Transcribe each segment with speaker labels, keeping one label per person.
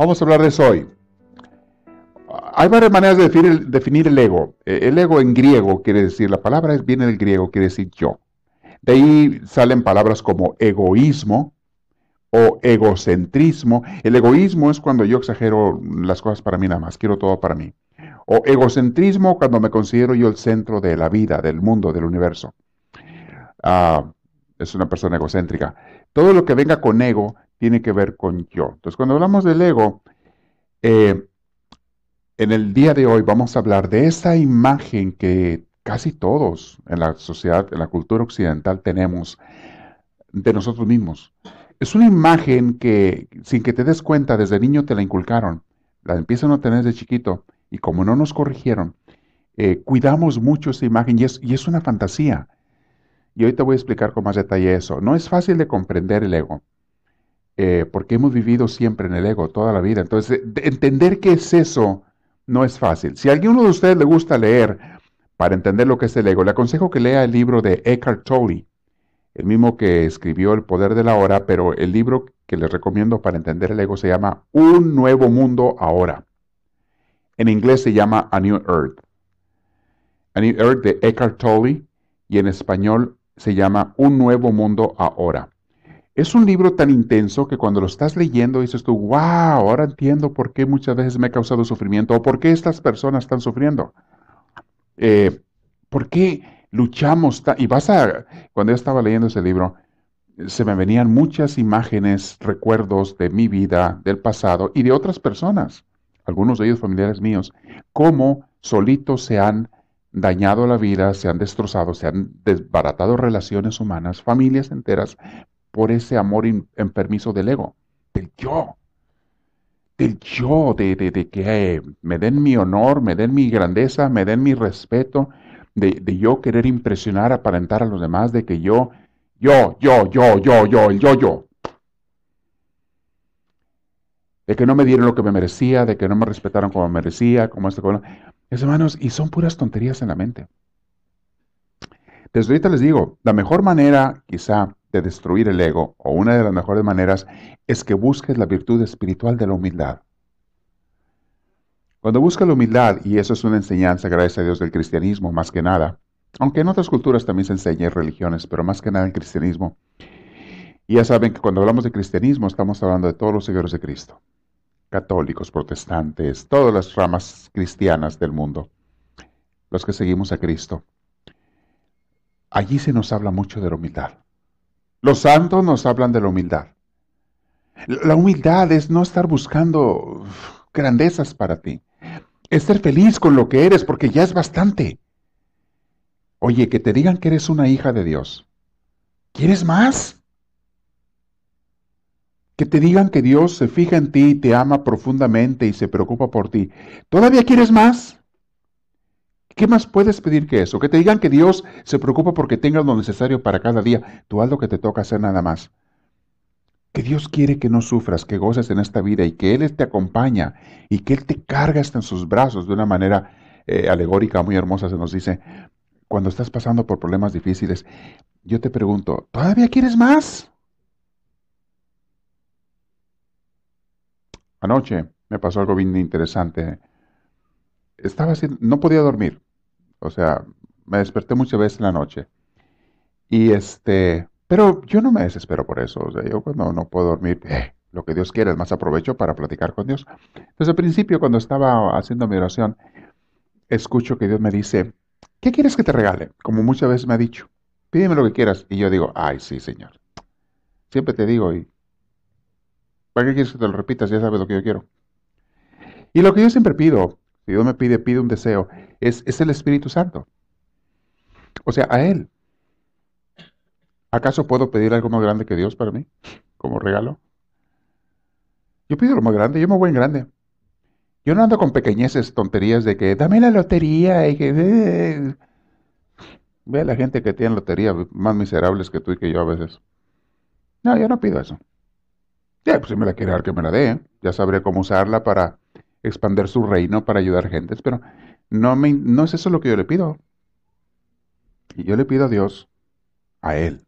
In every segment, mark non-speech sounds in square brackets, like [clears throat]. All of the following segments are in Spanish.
Speaker 1: Vamos a hablar de eso hoy. Hay varias maneras de definir el, ego. Eh, el ego en griego quiere decir, la palabra viene del griego, quiere decir yo. De ahí salen palabras como egoísmo o egocentrismo. El egoísmo es cuando yo exagero las cosas para mí nada más, quiero todo para mí. O egocentrismo cuando me considero yo el centro de la vida, del mundo, del universo. Ah, es una persona egocéntrica. Todo lo que venga con ego tiene que ver con yo. Entonces, cuando hablamos del ego, eh, en el día de hoy vamos a hablar de esa imagen que casi todos en la sociedad, en la cultura occidental tenemos de nosotros mismos. Es una imagen que sin que te des cuenta desde niño te la inculcaron, la empiezan a tener de chiquito y como no nos corrigieron, eh, cuidamos mucho esa imagen y es, y es una fantasía. Y hoy te voy a explicar con más detalle eso. No es fácil de comprender el ego. Eh, porque hemos vivido siempre en el ego toda la vida. Entonces, entender qué es eso no es fácil. Si a alguno de ustedes le gusta leer para entender lo que es el ego, le aconsejo que lea el libro de Eckhart Tolle, el mismo que escribió El Poder de la Hora, pero el libro que les recomiendo para entender el ego se llama Un Nuevo Mundo Ahora. En inglés se llama A New Earth. A New Earth de Eckhart Tolle y en español se llama Un Nuevo Mundo Ahora. Es un libro tan intenso que cuando lo estás leyendo dices tú, wow, ahora entiendo por qué muchas veces me ha causado sufrimiento o por qué estas personas están sufriendo. Eh, ¿Por qué luchamos? Y vas a, cuando yo estaba leyendo ese libro, se me venían muchas imágenes, recuerdos de mi vida, del pasado y de otras personas, algunos de ellos familiares míos, cómo solitos se han dañado la vida, se han destrozado, se han desbaratado relaciones humanas, familias enteras, por ese amor enfermizo del ego, del yo, del yo, de, de, que eh, me den mi honor, me den mi grandeza, me den mi respeto, de, de, yo querer impresionar, aparentar a los demás, de que yo, yo, yo, yo, yo, yo, el yo, yo. De que no me dieron lo que me merecía, de que no me respetaron como merecía, como esto, como... hermanos, y son puras tonterías en la mente. Desde ahorita les digo, la mejor manera, quizá, de destruir el ego, o una de las mejores maneras, es que busques la virtud espiritual de la humildad. Cuando buscas la humildad, y eso es una enseñanza, gracias a Dios, del cristianismo, más que nada, aunque en otras culturas también se enseña en religiones, pero más que nada en cristianismo, y ya saben que cuando hablamos de cristianismo estamos hablando de todos los seguidores de Cristo, católicos, protestantes, todas las ramas cristianas del mundo, los que seguimos a Cristo. Allí se nos habla mucho de la humildad. Los santos nos hablan de la humildad. La humildad es no estar buscando grandezas para ti. Es ser feliz con lo que eres porque ya es bastante. Oye, que te digan que eres una hija de Dios. ¿Quieres más? Que te digan que Dios se fija en ti, te ama profundamente y se preocupa por ti. ¿Todavía quieres más? ¿Qué más puedes pedir que eso? Que te digan que Dios se preocupa porque tengas lo necesario para cada día. Tú haz lo que te toca hacer nada más. Que Dios quiere que no sufras, que goces en esta vida y que Él te acompaña y que Él te carga hasta en sus brazos de una manera eh, alegórica muy hermosa. Se nos dice, cuando estás pasando por problemas difíciles, yo te pregunto, ¿todavía quieres más? Anoche me pasó algo bien interesante. Estaba haciendo, no podía dormir. O sea, me desperté muchas veces en la noche. Y este, pero yo no me desespero por eso. O sea, yo cuando no puedo dormir, [laughs] eh, lo que Dios quiere, es más aprovecho para platicar con Dios. Desde el principio, cuando estaba haciendo mi oración, escucho que Dios me dice, ¿qué quieres que te regale? Como muchas veces me ha dicho, pídeme lo que quieras. Y yo digo, ay, sí, Señor. Siempre te digo, y ¿para qué quieres que te lo repitas? Ya sabes lo que yo quiero. Y lo que yo siempre pido Dios me pide, pide un deseo, es, es el Espíritu Santo. O sea, a Él. ¿Acaso puedo pedir algo más grande que Dios para mí como regalo? Yo pido lo más grande, yo me voy en grande. Yo no ando con pequeñeces, tonterías de que dame la lotería y que... Eh". Ve a la gente que tiene lotería más miserables que tú y que yo a veces. No, yo no pido eso. Ya, pues si me la quiere dar, que me la dé. Ya sabré cómo usarla para expandir su reino, para ayudar gentes, pero no, me, no es eso lo que yo le pido. Y yo le pido a Dios, a Él.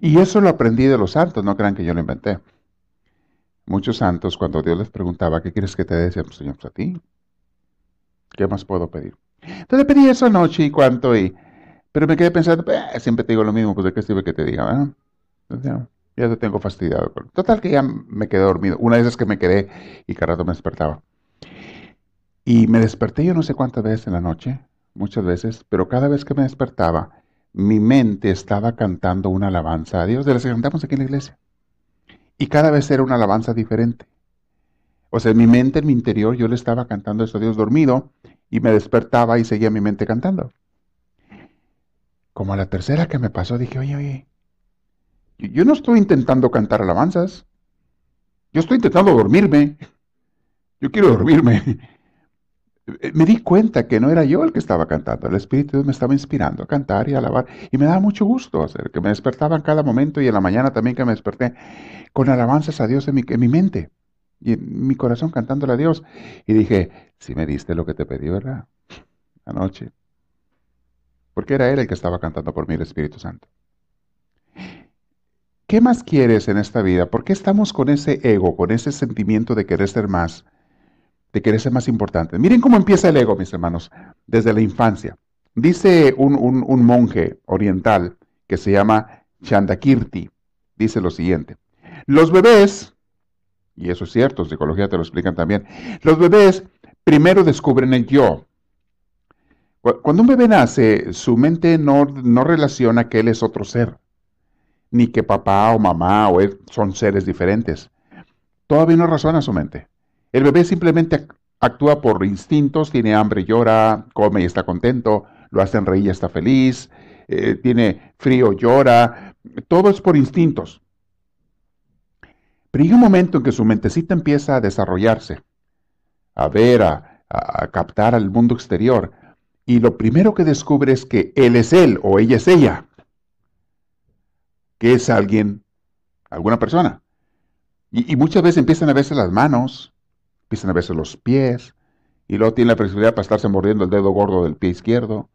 Speaker 1: Y eso lo aprendí de los santos, no crean que yo lo inventé. Muchos santos, cuando Dios les preguntaba, ¿qué quieres que te dé? Pues, Señor, pues a ti. ¿Qué más puedo pedir? Entonces pedí eso anoche y cuánto, y, pero me quedé pensando, eh, siempre te digo lo mismo, pues de qué sirve que te diga, ¿verdad? Entonces, ya, te tengo fastidiado. Total que ya me quedé dormido. Una de esas que me quedé y cada rato me despertaba. Y me desperté yo no sé cuántas veces en la noche, muchas veces, pero cada vez que me despertaba, mi mente estaba cantando una alabanza a Dios, de las que cantamos aquí en la iglesia. Y cada vez era una alabanza diferente. O sea, en mi mente, en mi interior, yo le estaba cantando eso a Dios dormido y me despertaba y seguía mi mente cantando. Como a la tercera que me pasó, dije, oye, oye, yo no estoy intentando cantar alabanzas. Yo estoy intentando dormirme. Yo quiero dormirme. [laughs] Me di cuenta que no era yo el que estaba cantando. El Espíritu Dios me estaba inspirando a cantar y a alabar. Y me daba mucho gusto hacer, que me despertaba en cada momento y en la mañana también que me desperté con alabanzas a Dios en mi, en mi mente y en mi corazón cantándole a Dios. Y dije, si me diste lo que te pedí, ¿verdad? Anoche. Porque era Él el que estaba cantando por mí, el Espíritu Santo. ¿Qué más quieres en esta vida? ¿Por qué estamos con ese ego, con ese sentimiento de querer ser más, de querer ser más importante? Miren cómo empieza el ego, mis hermanos, desde la infancia. Dice un, monje oriental que se llama Chandakirti, dice lo siguiente. Los bebés, y eso es cierto, psicología te lo explican también, los bebés primero descubren el yo. Cuando un bebé nace, su mente no, no relaciona que él es otro ser ni que papá o mamá o él son seres diferentes. Todavía no razona su mente. El bebé simplemente actúa por instintos, tiene hambre, llora, come y está contento, lo hacen reír y está feliz, eh, tiene frío, llora, todo es por instintos. Pero hay un momento en que su mentecita empieza a desarrollarse, a ver, a, a captar al mundo exterior, y lo primero que descubre es que él es él o ella es ella que es alguien, alguna persona. Y, muchas veces empiezan a verse las manos, empiezan a verse los pies, y luego tienen la posibilidad para estarse mordiendo el dedo gordo del pie izquierdo,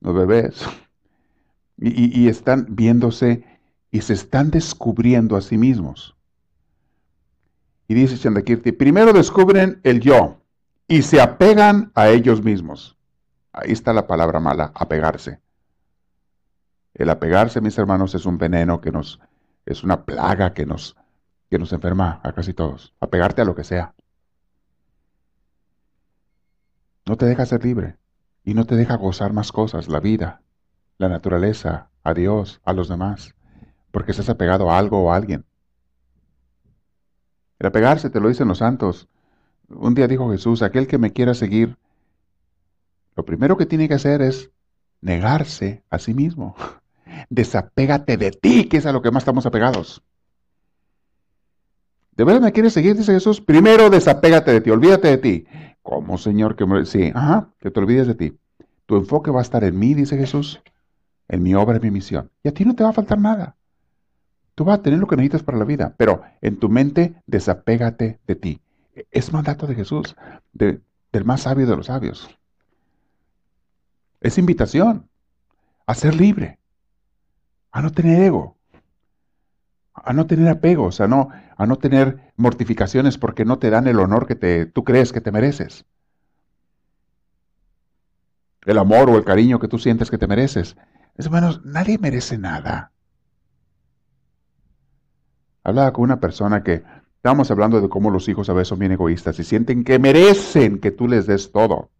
Speaker 1: los bebés. [laughs] Y, y están viéndose y se están descubriendo a sí mismos. Y dice Chandakirti, primero descubren el yo y se apegan a ellos mismos. Ahí está la palabra mala, apegarse. El apegarse, mis hermanos, es un veneno que nos, es una plaga que nos, que nos enferma a casi todos. Apegarte a lo que sea. No te deja ser libre y no te deja gozar más cosas, la vida, la naturaleza, a Dios, a los demás, porque estás apegado a algo o a alguien. El apegarse, te lo dicen los santos. Un día dijo Jesús, aquel que me quiera seguir, lo primero que tiene que hacer es negarse a sí mismo. [laughs] Desapégate de ti, que es a lo que más estamos apegados. ¿De verdad me quieres seguir? Dice Jesús. Primero desapégate de ti, olvídate de ti. ¿Cómo, Señor? Que Sí, ajá, que te olvides de ti. Tu enfoque va a estar en mí, dice Jesús, en mi obra, en mi misión. Y a ti no te va a faltar nada. Tú vas a tener lo que necesitas para la vida, pero en tu mente desapégate de ti. Es mandato de Jesús, del más sabio de los sabios. Es invitación a ser libre a no tener ego, a no tener apegos, a no, a no tener mortificaciones porque no te dan el honor que te, tú crees que te mereces. El amor o el cariño que tú sientes que te mereces. Hermanos, nadie merece nada. Hablaba con una persona que estábamos hablando de cómo los hijos a veces son bien egoístas y sienten que merecen que tú les des todo.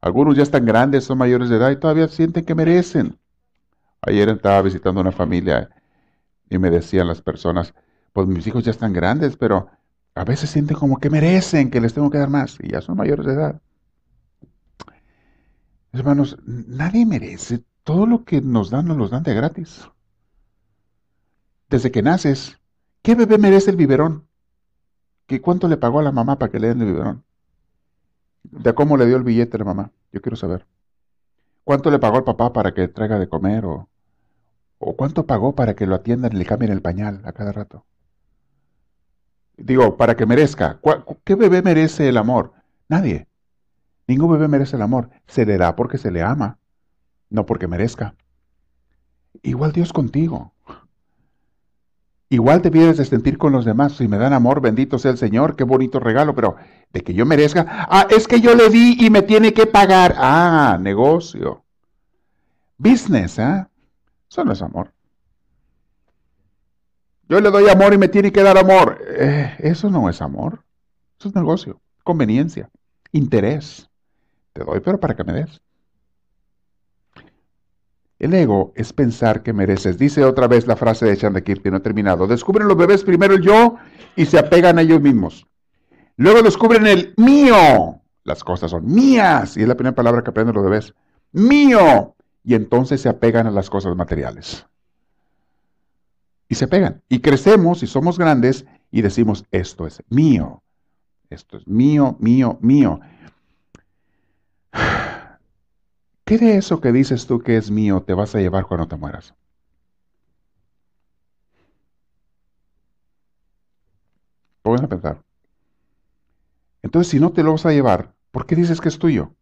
Speaker 1: Algunos ya están grandes, son mayores de edad y todavía sienten que merecen. Ayer estaba visitando una familia y me decían las personas, pues mis hijos ya están grandes, pero a veces sienten como que merecen que les tengo que dar más y ya son mayores de edad. Hermanos, nadie merece. Todo lo que nos dan, nos lo dan de gratis. Desde que naces, ¿qué bebé merece el biberón? ¿Qué, ¿Cuánto le pagó a la mamá para que le den el biberón? ¿De cómo le dio el billete a la mamá? Yo quiero saber. ¿Cuánto le pagó al papá para que traiga de comer? ¿O, o cuánto pagó para que lo atiendan y le cambien el pañal a cada rato? Digo, para que merezca. ¿Qué bebé merece el amor? Nadie. Ningún bebé merece el amor. Se le da porque se le ama, no porque merezca. Igual Dios contigo. Igual te vienes de sentir con los demás. Si me dan amor, bendito sea el Señor, qué bonito regalo, pero de que yo merezca. Ah, es que yo le di y me tiene que pagar. Ah, negocio. Business, ¿eh? Eso no es amor. Yo le doy amor y me tiene que dar amor. Eh, eso no es amor. Eso es negocio, conveniencia, interés. Te doy, pero para que me des. El ego es pensar que mereces. Dice otra vez la frase de Chandakirti, no he terminado. Descubren los bebés primero el yo y se apegan a ellos mismos. Luego descubren el mío. Las cosas son mías. Y es la primera palabra que aprenden los bebés. Mío. Y entonces se apegan a las cosas materiales y se pegan. Y crecemos y somos grandes y decimos, esto es mío, esto es mío, mío, mío. ¿Qué de eso que dices tú que es mío te vas a llevar cuando te mueras? Pongan a pensar. Entonces, si no te lo vas a llevar, ¿por qué dices que es tuyo?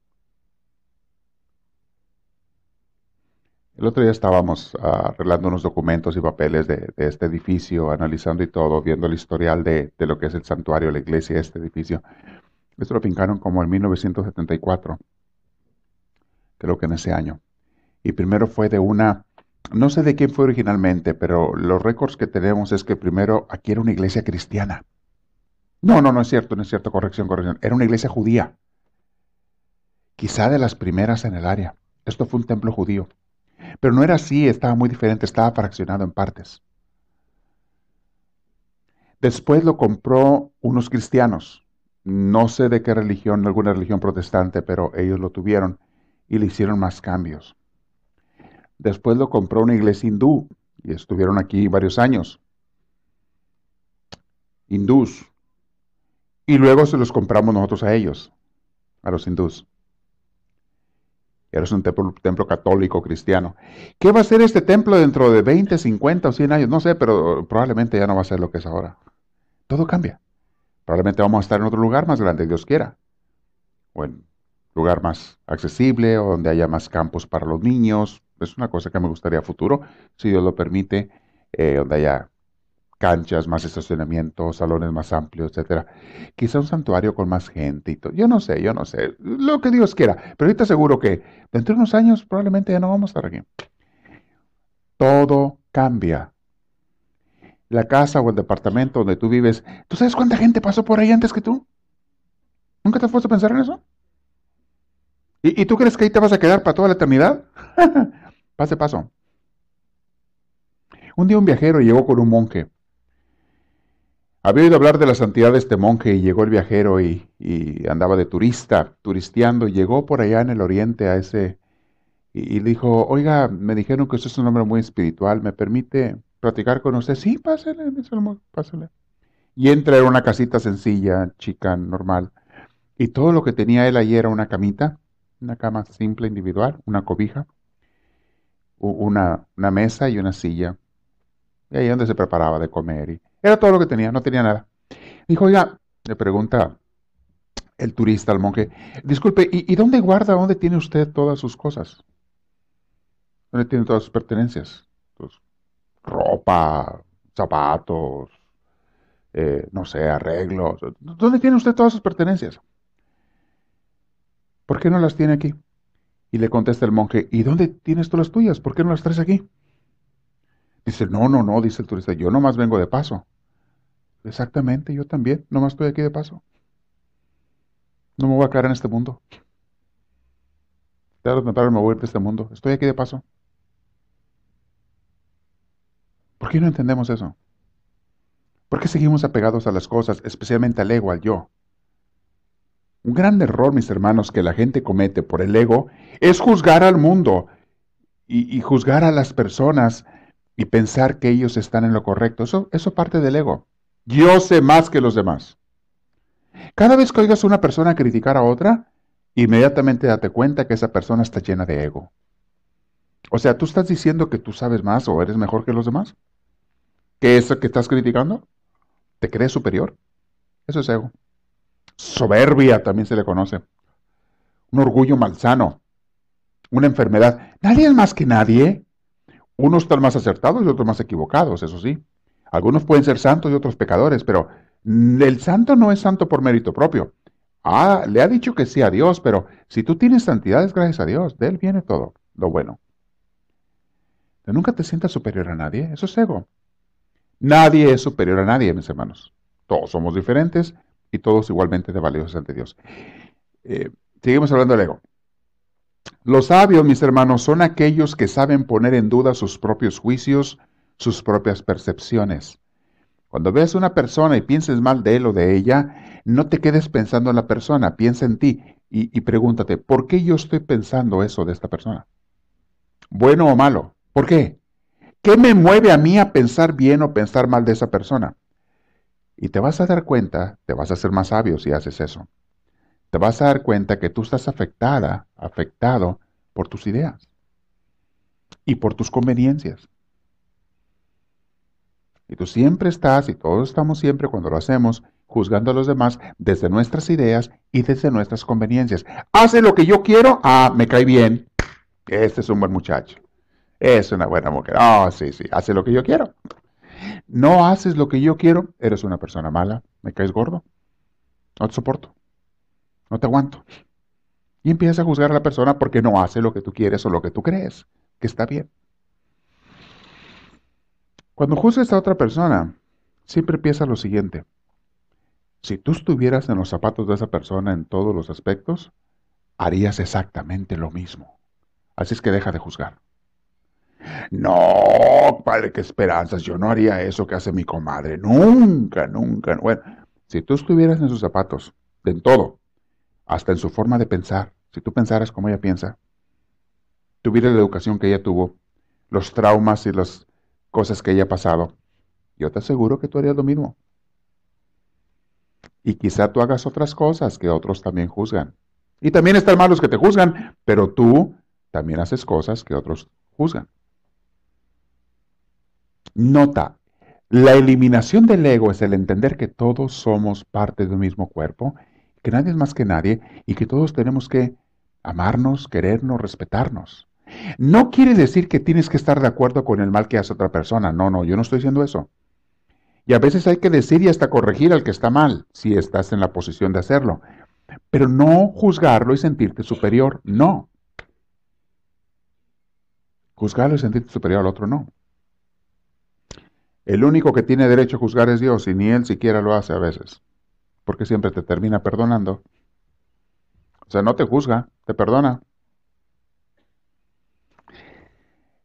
Speaker 1: El otro día estábamos ah, arreglando unos documentos y papeles de, este edificio, analizando y todo, viendo el historial de, lo que es el santuario, la iglesia, este edificio. Esto lo pincaron como en 1974, creo que en ese año. Y primero fue de una, no sé de quién fue originalmente, pero los récords que tenemos es que primero aquí era una iglesia cristiana. No, no, no es cierto, no es cierto, corrección, corrección. Era una iglesia judía. Quizá de las primeras en el área. Esto fue un templo judío. Pero no era así, estaba muy diferente, estaba fraccionado en partes. Después lo compró unos cristianos, no sé de qué religión, alguna religión protestante, pero ellos lo tuvieron y le hicieron más cambios. Después lo compró una iglesia hindú y estuvieron aquí varios años. Hindús. Y luego se los compramos nosotros a ellos, a los hindús. Eres un templo, templo, católico cristiano. ¿Qué va a ser este templo dentro de 20, 50 o 100 años? No sé, pero probablemente ya no va a ser lo que es ahora. Todo cambia. Probablemente vamos a estar en otro lugar más grande, Dios quiera. O en lugar más accesible, o donde haya más campos para los niños. Es una cosa que me gustaría futuro, si Dios lo permite, eh, donde haya canchas, más estacionamiento, salones más amplios, etcétera. Quizá un santuario con más gente y todo. Yo no sé, yo no sé. Lo que Dios quiera. Pero ahorita seguro que dentro de unos años probablemente ya no vamos a estar aquí. Todo cambia. La casa o el departamento donde tú vives, ¿tú sabes cuánta gente pasó por ahí antes que tú? ¿Nunca te has puesto a pensar en eso? ¿Y, ¿Y, tú crees que ahí te vas a quedar para toda la eternidad? [laughs] Pase paso. Un día un viajero llegó con un monje había oído hablar de la santidad de este monje y llegó el viajero y, andaba de turista, turisteando, y llegó por allá en el oriente a ese, y, le dijo, oiga, me dijeron que usted es un hombre muy espiritual, ¿me permite platicar con usted? Sí, pásale, pásale. Y entra en una casita sencilla, chica, normal, y todo lo que tenía él ahí era una camita, una cama simple, individual, una cobija, una, una mesa y una silla. Y ahí donde se preparaba de comer. Y, era todo lo que tenía, no tenía nada. Dijo, oiga, le pregunta el turista al monje, disculpe, ¿y, dónde guarda, dónde tiene usted todas sus cosas? ¿Dónde tiene todas sus pertenencias? Ropa, zapatos, eh, no sé, arreglos. ¿Dónde tiene usted todas sus pertenencias? ¿Por qué no las tiene aquí? Y le contesta el monje, ¿y dónde tienes todas las tuyas? ¿Por qué no las traes aquí? Dice, no, no, no, dice el turista, yo nomás vengo de paso. Exactamente, yo también, nomás estoy aquí de paso. No me voy a quedar en este mundo. Tarde me me voy a ir de este mundo. Estoy aquí de paso. ¿Por qué no entendemos eso? ¿Por qué seguimos apegados a las cosas, especialmente al ego, al yo? Un gran error, mis hermanos, que la gente comete por el ego es juzgar al mundo y, juzgar a las personas y pensar que ellos están en lo correcto. Eso, eso parte del ego. Yo sé más que los demás. Cada vez que oigas a una persona criticar a otra, inmediatamente date cuenta que esa persona está llena de ego. O sea, ¿tú estás diciendo que tú sabes más o eres mejor que los demás? ¿Que eso que estás criticando? ¿Te crees superior? Eso es ego. Soberbia también se le conoce. Un orgullo malsano. Una enfermedad. Nadie es más que nadie. Unos están más acertados y otros más equivocados, eso sí. Algunos pueden ser santos y otros pecadores, pero el santo no es santo por mérito propio. Ah, le ha dicho que sí a Dios, pero si tú tienes santidad es gracias a Dios. De Él viene todo, lo bueno. nunca te sientas superior a nadie. Eso es ego. Nadie es superior a nadie, mis hermanos. Todos somos diferentes y todos igualmente de valiosos ante Dios. Eh, seguimos hablando del ego. Los sabios, mis hermanos, son aquellos que saben poner en duda sus propios juicios, sus propias percepciones. Cuando veas a una persona y pienses mal de él o de ella, no te quedes pensando en la persona, piensa en ti y, y pregúntate, ¿por qué yo estoy pensando eso de esta persona? ¿Bueno o malo? ¿Por qué? ¿Qué me mueve a mí a pensar bien o pensar mal de esa persona? Y te vas a dar cuenta, te vas a hacer más sabio si haces eso. Te vas a dar cuenta que tú estás afectada, afectado por tus ideas y por tus conveniencias. Y tú siempre estás, y todos estamos siempre cuando lo hacemos, juzgando a los demás desde nuestras ideas y desde nuestras conveniencias. Hace lo que yo quiero, ah, me cae bien. Este es un buen muchacho. Es una buena mujer. Ah, sí, sí, hace lo que yo quiero. No haces lo que yo quiero, eres una persona mala, me caes gordo. No te soporto. No te aguanto. Y empiezas a juzgar a la persona porque no hace lo que tú quieres o lo que tú crees que está bien. Cuando juzgas a otra persona, siempre piensa lo siguiente. Si tú estuvieras en los zapatos de esa persona en todos los aspectos, harías exactamente lo mismo. Así es que deja de juzgar. No, padre, qué esperanzas. Yo no haría eso que hace mi comadre. Nunca, nunca. Bueno, si tú estuvieras en sus zapatos, en todo, hasta en su forma de pensar, si tú pensaras como ella piensa, tuvieras la educación que ella tuvo, los traumas y las cosas que ella ha pasado, yo te aseguro que tú harías lo mismo. Y quizá tú hagas otras cosas que otros también juzgan. Y también están malos que te juzgan, pero tú también haces cosas que otros juzgan. Nota, la eliminación del ego es el entender que todos somos parte de un mismo cuerpo, que nadie es más que nadie y que todos tenemos que amarnos, querernos, respetarnos. No quiere decir que tienes que estar de acuerdo con el mal que hace otra persona. No, no, yo no estoy diciendo eso. Y a veces hay que decir y hasta corregir al que está mal, si estás en la posición de hacerlo. Pero no juzgarlo y sentirte superior, no. Juzgarlo y sentirte superior al otro, no. El único que tiene derecho a juzgar es Dios y ni Él siquiera lo hace a veces, porque siempre te termina perdonando. O sea, no te juzga, te perdona.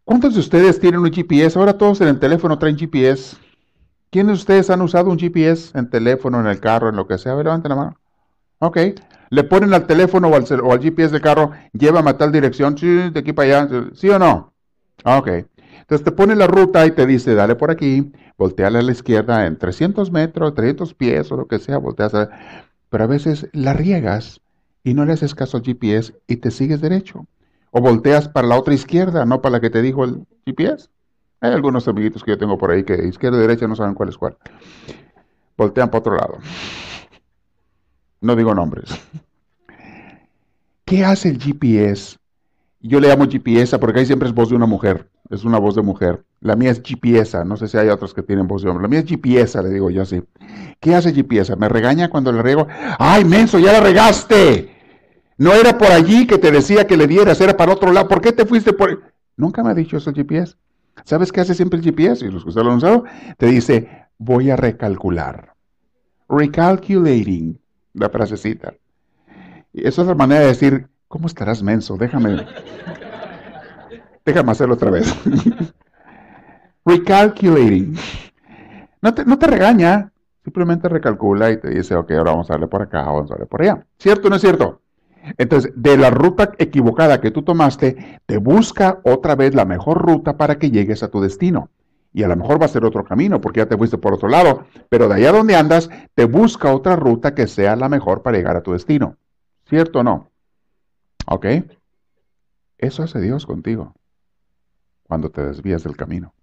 Speaker 1: ¿Cuántos de ustedes tienen un GPS? Ahora todos en el teléfono traen GPS. ¿Quiénes de ustedes han usado un GPS en teléfono, en el carro, en lo que sea? A ver, levanten la mano. Ok. Le ponen al teléfono o al, GPS del carro, llévame a tal dirección, sí, de aquí para allá, ¿sí o no? Ok. Entonces te pone la ruta y te dice, dale por aquí, volteale a la izquierda en 300 metros, 300 pies o lo que sea, volteas a... Pero a veces la riegas y no le haces caso al GPS y te sigues derecho. O volteas para la otra izquierda, no para la que te dijo el GPS. Hay algunos amiguitos que yo tengo por ahí que izquierda y derecha no saben cuál es cuál. Voltean para otro lado. No digo nombres. ¿Qué hace el GPS? Yo le llamo GPS porque ahí siempre es voz de una mujer es una voz de mujer. La mía es GPS, no sé si hay otros que tienen voz de hombre. La mía es GPS, le digo yo así. ¿Qué hace GPS? Me regaña cuando le riego. ¡Ay, menso, ya la regaste! No era por allí que te decía que le dieras, era para otro lado. ¿Por qué te fuiste por...? Nunca me ha dicho eso el GPS. ¿Sabes qué hace siempre el GPS? Y los que usted lo han usado, te dice, voy a recalcular. Recalculating, la frasecita. Esa es la manera de decir, ¿cómo estarás menso? Déjame... Déjame hacerlo otra vez. [laughs] Recalculating. No te, no te regaña, simplemente recalcula y te dice, ok, ahora vamos a darle por acá, vamos a darle por allá. ¿Cierto o no es cierto? Entonces, de la ruta equivocada que tú tomaste, te busca otra vez la mejor ruta para que llegues a tu destino. Y a lo mejor va a ser otro camino porque ya te fuiste por otro lado, pero de allá donde andas, te busca otra ruta que sea la mejor para llegar a tu destino. ¿Cierto o no? ¿Ok? Eso hace Dios contigo cuando te desvías del camino.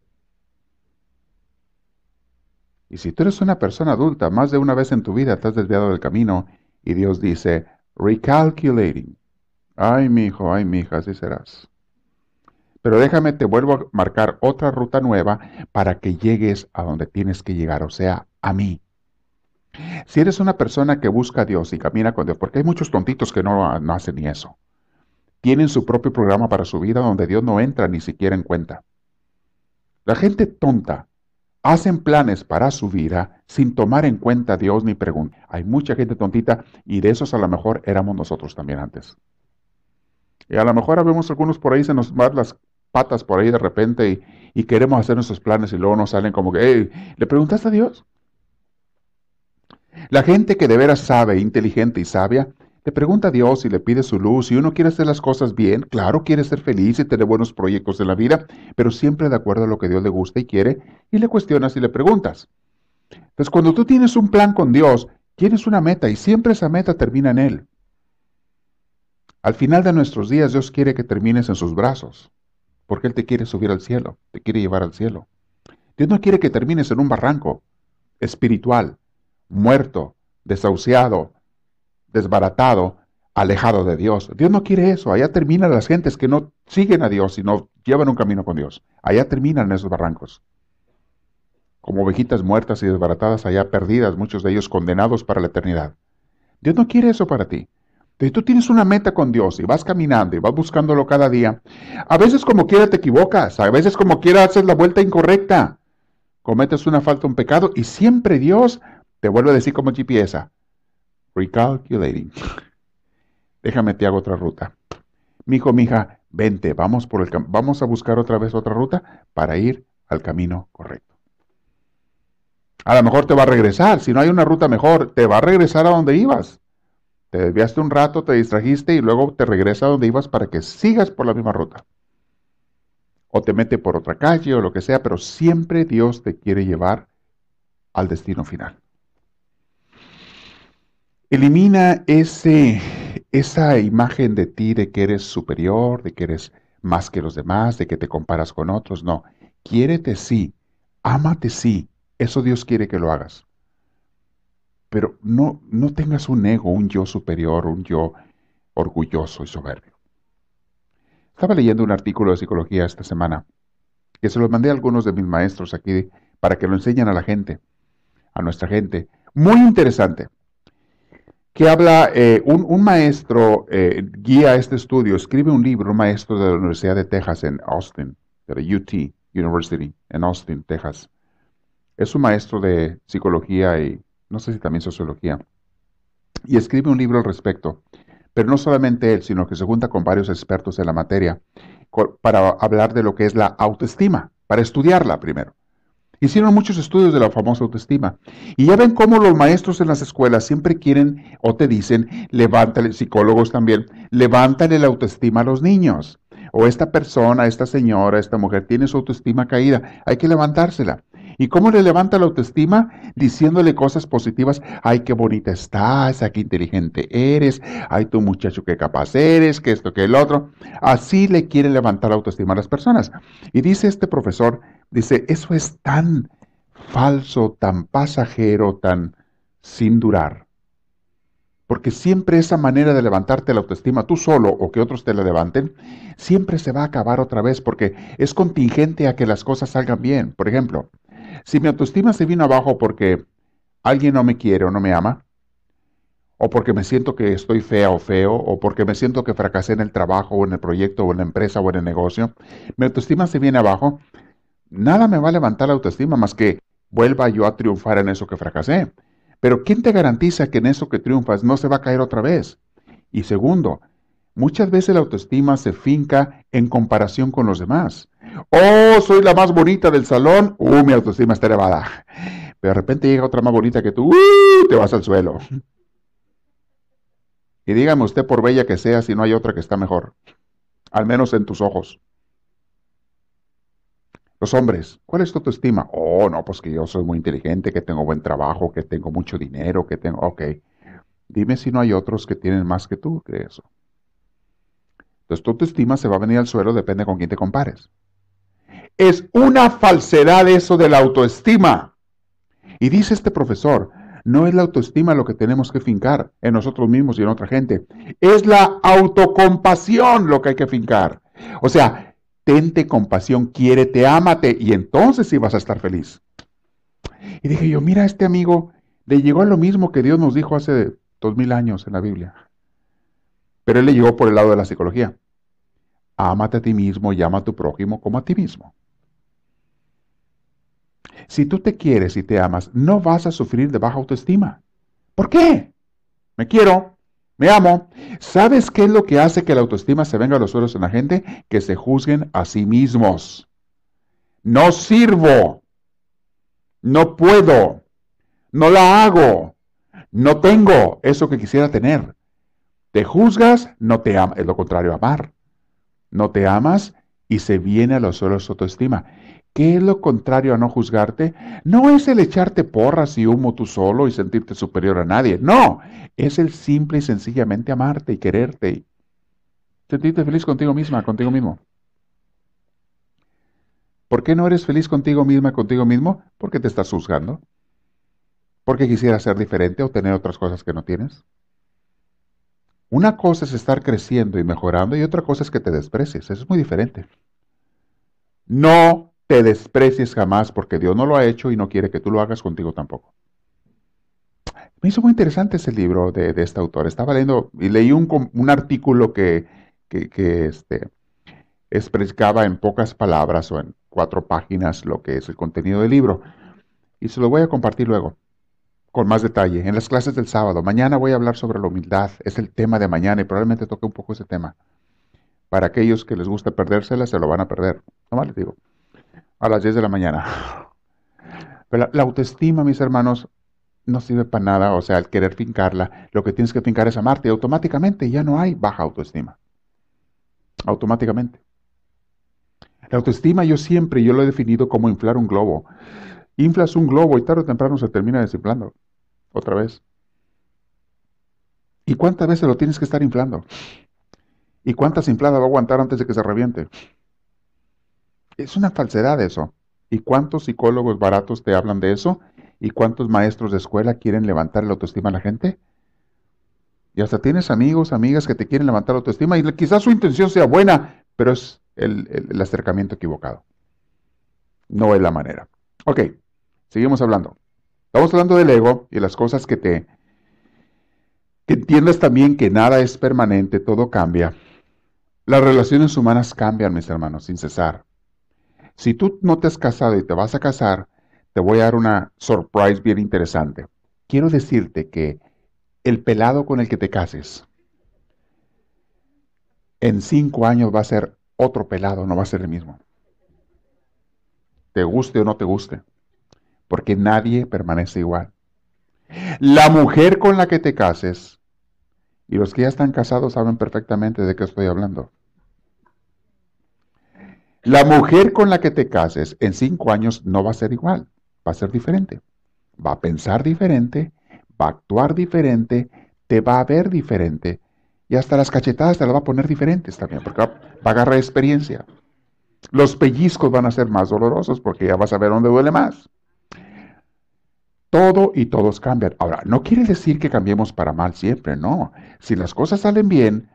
Speaker 1: Y si tú eres una persona adulta, más de una vez en tu vida te has desviado del camino y Dios dice, recalculating. Ay, mi hijo, ay, mi hija, así serás. Pero déjame, te vuelvo a marcar otra ruta nueva para que llegues a donde tienes que llegar, o sea, a mí. Si eres una persona que busca a Dios y camina con Dios, porque hay muchos tontitos que no, no hacen ni eso. Tienen su propio programa para su vida donde Dios no entra ni siquiera en cuenta. La gente tonta hacen planes para su vida sin tomar en cuenta a Dios ni preguntar. Hay mucha gente tontita y de esos a lo mejor éramos nosotros también antes. Y a lo mejor vemos algunos por ahí, se nos van las patas por ahí de repente y, queremos hacer nuestros planes y luego nos salen como que, ¿le preguntaste a Dios? La gente que de veras sabe, inteligente y sabia, le pregunta a Dios y le pide su luz. Y uno quiere hacer las cosas bien, claro, quiere ser feliz y tener buenos proyectos en la vida, pero siempre de acuerdo a lo que Dios le gusta y quiere, y le cuestionas y le preguntas. Entonces, cuando tú tienes un plan con Dios, tienes una meta y siempre esa meta termina en Él. Al final de nuestros días, Dios quiere que termines en sus brazos, porque Él te quiere subir al cielo, te quiere llevar al cielo. Dios no quiere que termines en un barranco espiritual, muerto, desahuciado, desbaratado, alejado de Dios. Dios no quiere eso. Allá terminan las gentes que no siguen a Dios y no llevan un camino con Dios. Allá terminan esos barrancos. Como ovejitas muertas y desbaratadas, allá perdidas, muchos de ellos condenados para la eternidad. Dios no quiere eso para ti. Si tú tienes una meta con Dios y vas caminando y vas buscándolo cada día, a veces como quiera te equivocas, a veces como quiera haces la vuelta incorrecta, cometes una falta, un pecado y siempre Dios te vuelve a decir como GPS, recalculating. Déjame te hago otra ruta. Mijo, mija, vente, vamos por el vamos a buscar otra vez otra ruta para ir al camino correcto. A lo mejor te va a regresar, si no hay una ruta mejor, te va a regresar a donde ibas. Te desviaste un rato, te distrajiste y luego te regresa a donde ibas para que sigas por la misma ruta. O te mete por otra calle o lo que sea, pero siempre Dios te quiere llevar al destino final. Elimina ese, esa imagen de ti de que eres superior, de que eres más que los demás, de que te comparas con otros. No, quiérete sí, ámate sí. Eso Dios quiere que lo hagas. Pero no, no tengas un ego, un yo superior, un yo orgulloso y soberbio. Estaba leyendo un artículo de psicología esta semana, que se lo mandé a algunos de mis maestros aquí para que lo enseñen a la gente, a nuestra gente. Muy interesante que habla, eh, un, maestro eh, guía este estudio, escribe un libro, un maestro de la Universidad de Texas en Austin, de la UT University en Austin, Texas. Es un maestro de psicología y no sé si también sociología. Y escribe un libro al respecto. Pero no solamente él, sino que se junta con varios expertos en la materia para hablar de lo que es la autoestima, para estudiarla primero. Hicieron muchos estudios de la famosa autoestima. Y ya ven cómo los maestros en las escuelas siempre quieren o te dicen, levántale, psicólogos también, levántale la autoestima a los niños. O esta persona, esta señora, esta mujer tiene su autoestima caída, hay que levantársela. ¿Y cómo le levanta la autoestima? Diciéndole cosas positivas. Ay, qué bonita estás, ay, qué inteligente eres, ay, tu muchacho, qué capaz eres, que esto, que el otro. Así le quiere levantar la autoestima a las personas. Y dice este profesor, dice, eso es tan falso, tan pasajero, tan sin durar. Porque siempre esa manera de levantarte la autoestima tú solo o que otros te la levanten, siempre se va a acabar otra vez porque es contingente a que las cosas salgan bien. Por ejemplo, si mi autoestima se vino abajo porque alguien no me quiere o no me ama, o porque me siento que estoy fea o feo, o porque me siento que fracasé en el trabajo o en el proyecto o en la empresa o en el negocio, mi autoestima se viene abajo, nada me va a levantar la autoestima más que vuelva yo a triunfar en eso que fracasé. Pero ¿quién te garantiza que en eso que triunfas no se va a caer otra vez? Y segundo, muchas veces la autoestima se finca en comparación con los demás. Oh, soy la más bonita del salón. Uh, mi autoestima está elevada. Pero de repente llega otra más bonita que tú. Uh, te vas al suelo. Y dígame usted, por bella que sea, si no hay otra que está mejor. Al menos en tus ojos. Los hombres, ¿cuál es tu autoestima? Oh, no, pues que yo soy muy inteligente, que tengo buen trabajo, que tengo mucho dinero, que tengo... Ok, dime si no hay otros que tienen más que tú que eso. Entonces tu autoestima se va a venir al suelo, depende con quién te compares. Es una falsedad eso de la autoestima. Y dice este profesor, no es la autoestima lo que tenemos que fincar en nosotros mismos y en otra gente. Es la autocompasión lo que hay que fincar. O sea, tente compasión, quiérete, ámate, y entonces sí vas a estar feliz. Y dije yo, mira, este amigo le llegó a lo mismo que Dios nos dijo hace dos mil años en la Biblia. Pero él le llegó por el lado de la psicología. Ámate a ti mismo y ama a tu prójimo como a ti mismo. Si tú te quieres y te amas, no vas a sufrir de baja autoestima. ¿Por qué? Me quiero, me amo. ¿Sabes qué es lo que hace que la autoestima se venga a los suelos en la gente? Que se juzguen a sí mismos. No sirvo. No puedo. No la hago. No tengo eso que quisiera tener. Te juzgas, no te amas. Es lo contrario, amar. No te amas y se viene a los suelos autoestima. ¿Qué es lo contrario a no juzgarte? No es el echarte porras y humo tú solo y sentirte superior a nadie. No, es el simple y sencillamente amarte y quererte y sentirte feliz contigo misma, contigo mismo. ¿Por qué no eres feliz contigo misma, contigo mismo? Porque te estás juzgando. Porque quisieras ser diferente o tener otras cosas que no tienes. Una cosa es estar creciendo y mejorando y otra cosa es que te desprecies. Eso es muy diferente. No te desprecies jamás porque Dios no lo ha hecho y no quiere que tú lo hagas contigo tampoco. Me hizo muy interesante ese libro de, este autor. Estaba leyendo y leí un, artículo que, que, este, en pocas palabras o en cuatro páginas lo que es el contenido del libro. Y se lo voy a compartir luego, con más detalle, en las clases del sábado. Mañana voy a hablar sobre la humildad. Es el tema de mañana y probablemente toque un poco ese tema. Para aquellos que les gusta perdérsela, se lo van a perder. más les digo a las 10 de la mañana. Pero la, autoestima, mis hermanos, no sirve para nada, o sea, el querer fincarla, lo que tienes que fincar es amarte y automáticamente ya no hay baja autoestima. Automáticamente. La autoestima yo siempre, yo lo he definido como inflar un globo. Inflas un globo y tarde o temprano se termina desinflando. Otra vez. ¿Y cuántas veces lo tienes que estar inflando? ¿Y cuántas infladas va a aguantar antes de que se reviente? Es una falsedad eso. ¿Y cuántos psicólogos baratos te hablan de eso? ¿Y cuántos maestros de escuela quieren levantar la autoestima a la gente? Y hasta tienes amigos, amigas que te quieren levantar la autoestima y quizás su intención sea buena, pero es el, acercamiento equivocado. No es la manera. Ok, seguimos hablando. Estamos hablando del ego y las cosas que te... Que entiendas también que nada es permanente, todo cambia. Las relaciones humanas cambian, mis hermanos, sin cesar. Si tú no te has casado y te vas a casar, te voy a dar una surprise bien interesante. Quiero decirte que el pelado con el que te cases, en cinco años va a ser otro pelado, no va a ser el mismo. Te guste o no te guste, porque nadie permanece igual. La mujer con la que te cases, y los que ya están casados saben perfectamente de qué estoy hablando. La mujer con la que te cases en cinco años no va a ser igual, va a ser diferente. Va a pensar diferente, va a actuar diferente, te va a ver diferente y hasta las cachetadas te las va a poner diferentes también, porque va, a agarrar experiencia. Los pellizcos van a ser más dolorosos porque ya vas a ver dónde duele más. Todo y todos cambian. Ahora, no quiere decir que cambiemos para mal siempre, no. Si las cosas salen bien,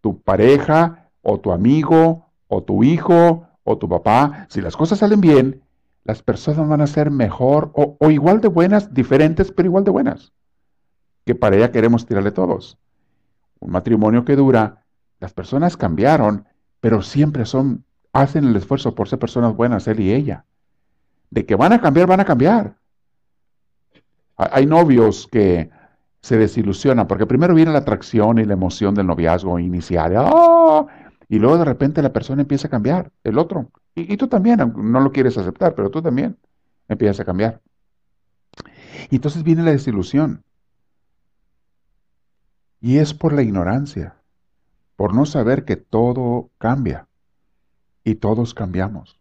Speaker 1: tu pareja o tu amigo o tu hijo o tu papá, si las cosas salen bien, las personas van a ser mejor o, igual de buenas, diferentes, pero igual de buenas. Que para ella queremos tirarle todos. Un matrimonio que dura, las personas cambiaron, pero siempre son, hacen el esfuerzo por ser personas buenas, él y ella. De que van a cambiar, van a cambiar. Hay novios que se desilusionan porque primero viene la atracción y la emoción del noviazgo inicial. ¡Oh! Y luego de repente la persona empieza a cambiar, el otro. Y, tú también, no lo quieres aceptar, pero tú también empiezas a cambiar. Y entonces viene la desilusión. Y es por la ignorancia, por no saber que todo cambia y todos cambiamos.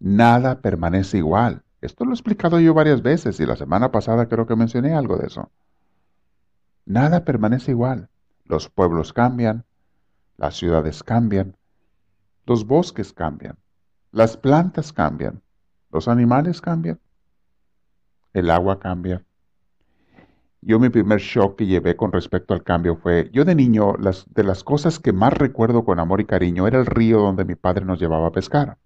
Speaker 1: Nada permanece igual. Esto lo he explicado yo varias veces y la semana pasada creo que mencioné algo de eso. Nada permanece igual. Los pueblos cambian, las ciudades cambian, los bosques cambian, las plantas cambian, los animales cambian, el agua cambia. Yo mi primer shock que llevé con respecto al cambio fue, yo de niño, las, de las cosas que más recuerdo con amor y cariño era el río donde mi padre nos llevaba a pescar.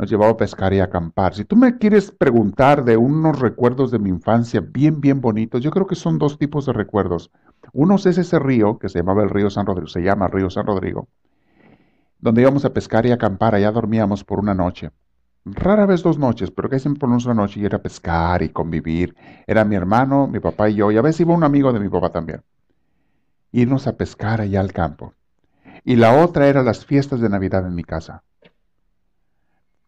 Speaker 1: Nos llevaba a pescar y a acampar. Si tú me quieres preguntar de unos recuerdos de mi infancia bien, bien bonitos, yo creo que son dos tipos de recuerdos. Uno es ese río que se llamaba el río San Rodrigo, se llama río San Rodrigo, donde íbamos a pescar y a acampar, allá dormíamos por una noche rara vez dos noches, pero casi siempre por una noche y era pescar y convivir. Era mi hermano, mi papá y yo, y a veces iba un amigo de mi papá también. Irnos a pescar allá al campo. Y la otra era las fiestas de Navidad en mi casa.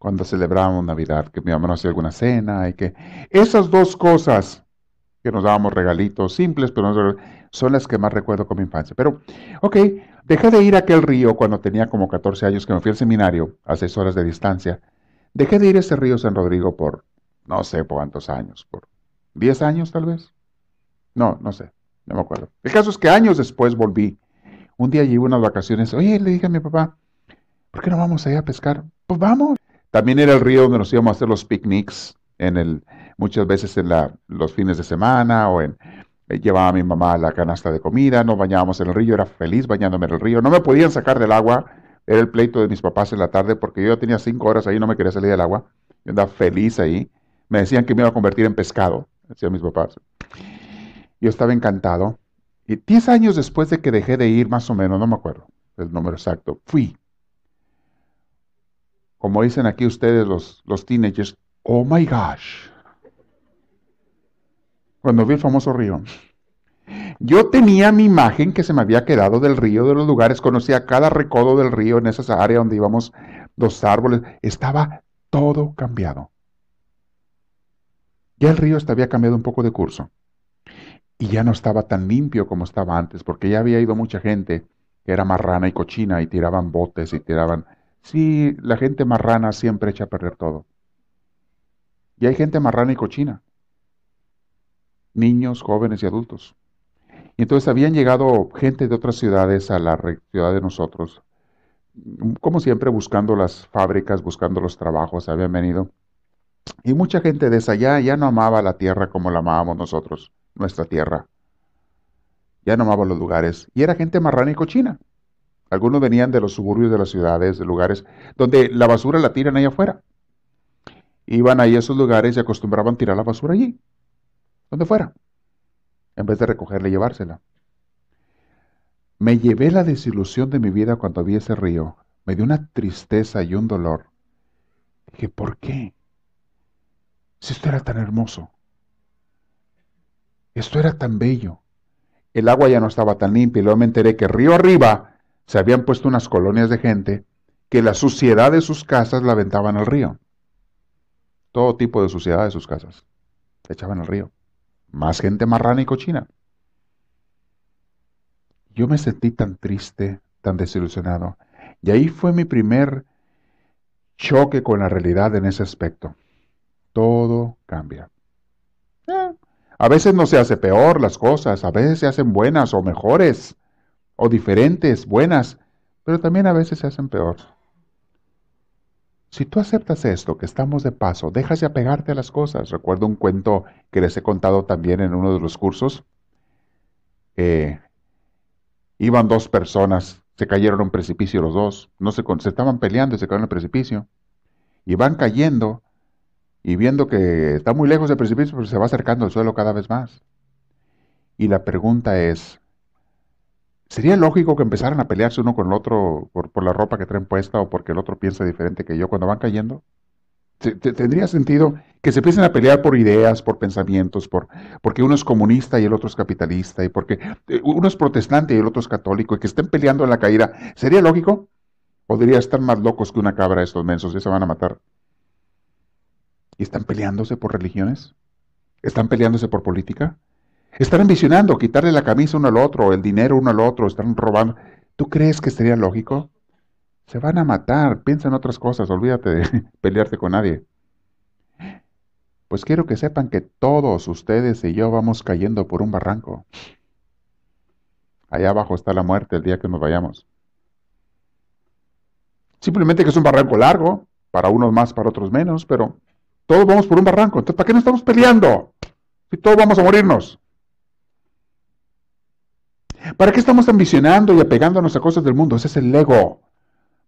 Speaker 1: Cuando celebrábamos Navidad, que mi mamá nos hacía alguna cena y que... Esas dos cosas que nos dábamos regalitos simples, pero son las que más recuerdo con mi infancia. Pero, ok, dejé de ir a aquel río cuando tenía como 14 años que me fui al seminario, a seis horas de distancia. Dejé de ir a ese río San Rodrigo por no sé por cuántos años, por 10 años tal vez. No, no sé, no me acuerdo. El caso es que años después volví. Un día llevo unas vacaciones. Oye, le dije a mi papá, ¿por qué no vamos allá a pescar? Pues vamos. También era el río donde nos íbamos a hacer los picnics, en el, muchas veces en la, los fines de semana o en, eh, llevaba a mi mamá la canasta de comida, nos bañábamos en el río, era feliz bañándome en el río. No me podían sacar del agua era el pleito de mis papás en la tarde porque yo ya tenía cinco horas ahí, no me quería salir del agua. Yo andaba feliz ahí. Me decían que me iba a convertir en pescado, decían mis papás. Yo estaba encantado. Y diez años después de que dejé de ir, más o menos, no me acuerdo el número exacto, fui. Como dicen aquí ustedes los, los teenagers, oh my gosh. Cuando vi el famoso río. Yo tenía mi imagen que se me había quedado del río, de los lugares, conocía cada recodo del río en esa área donde íbamos los árboles, estaba todo cambiado. Ya el río había cambiado un poco de curso y ya no estaba tan limpio como estaba antes, porque ya había ido mucha gente que era marrana y cochina y tiraban botes y tiraban... Sí, la gente marrana siempre echa a perder todo. Y hay gente marrana y cochina. Niños, jóvenes y adultos. Y entonces habían llegado gente de otras ciudades a la ciudad de nosotros, como siempre buscando las fábricas, buscando los trabajos, habían venido. Y mucha gente de esa ya, ya no amaba la tierra como la amábamos nosotros, nuestra tierra. Ya no amaba los lugares. Y era gente marrana y cochina. Algunos venían de los suburbios de las ciudades, de lugares donde la basura la tiran ahí afuera. Iban ahí a esos lugares y acostumbraban tirar la basura allí, donde fuera en vez de recogerla y llevársela. Me llevé la desilusión de mi vida cuando vi ese río. Me dio una tristeza y un dolor. Dije, ¿por qué? Si esto era tan hermoso. Esto era tan bello. El agua ya no estaba tan limpia y luego me enteré que río arriba se habían puesto unas colonias de gente que la suciedad de sus casas la aventaban al río. Todo tipo de suciedad de sus casas. Se echaban al río más gente marrana y cochina. Yo me sentí tan triste, tan desilusionado. Y ahí fue mi primer choque con la realidad en ese aspecto. Todo cambia. Eh, a veces no se hace peor las cosas, a veces se hacen buenas o mejores, o diferentes, buenas, pero también a veces se hacen peor. Si tú aceptas esto, que estamos de paso, dejas de apegarte a las cosas. Recuerdo un cuento que les he contado también en uno de los cursos. iban dos personas, se cayeron a un precipicio los dos, no se, se estaban peleando y se cayeron al precipicio. Y van cayendo y viendo que está muy lejos del precipicio, pero se va acercando al suelo cada vez más. Y la pregunta es, ¿Sería lógico que empezaran a pelearse uno con el otro por, la ropa que traen puesta o porque el otro piensa diferente que yo cuando van cayendo? ¿Tendría sentido que se empiecen a pelear por ideas, por pensamientos, por, porque uno es comunista y el otro es capitalista, y porque eh, uno es protestante y el otro es católico, y que estén peleando en la caída? ¿Sería lógico? Podría estar más locos que una cabra estos mensos? Ya se van a matar. ¿Y están peleándose por religiones? ¿Están peleándose por política? Están ambicionando quitarle la camisa uno al otro, el dinero uno al otro, están robando. ¿Tú crees que sería lógico? Se van a matar, piensa en otras cosas, olvídate de [laughs] pelearte con nadie. Pues quiero que sepan que todos ustedes y yo vamos cayendo por un barranco. Allá abajo está la muerte el día que nos vayamos. Simplemente que es un barranco largo, para unos más, para otros menos, pero todos vamos por un barranco. Entonces, ¿para qué nos estamos peleando? Si todos vamos a morirnos. ¿Para qué estamos ambicionando y apegándonos a cosas del mundo? Ese es el ego.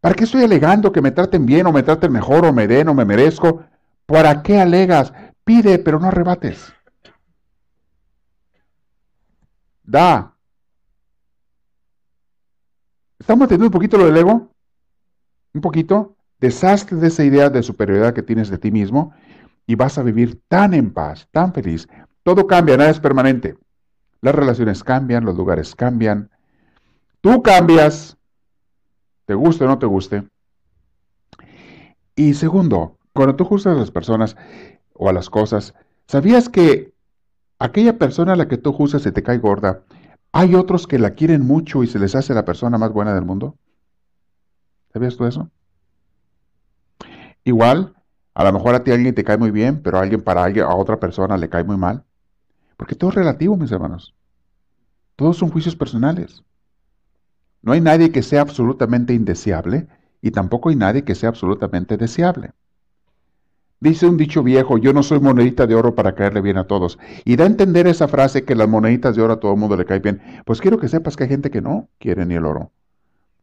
Speaker 1: ¿Para qué estoy alegando que me traten bien o me traten mejor o me den o me merezco? ¿Para qué alegas? Pide, pero no arrebates. Da. ¿Estamos entendiendo un poquito lo del ego? Un poquito. Deshazte de esa idea de superioridad que tienes de ti mismo y vas a vivir tan en paz, tan feliz. Todo cambia, nada es permanente. Las relaciones cambian, los lugares cambian. Tú cambias, te guste o no te guste. Y segundo, cuando tú juzgas a las personas o a las cosas, ¿sabías que aquella persona a la que tú juzgas se te cae gorda, hay otros que la quieren mucho y se les hace la persona más buena del mundo? ¿Sabías tú eso? Igual, a lo mejor a ti alguien te cae muy bien, pero a alguien para alguien, a otra persona le cae muy mal. Porque todo es relativo, mis hermanos. Todos son juicios personales. No hay nadie que sea absolutamente indeseable y tampoco hay nadie que sea absolutamente deseable. Dice un dicho viejo, yo no soy monedita de oro para caerle bien a todos. Y da a entender esa frase que las moneditas de oro a todo el mundo le cae bien. Pues quiero que sepas que hay gente que no quiere ni el oro.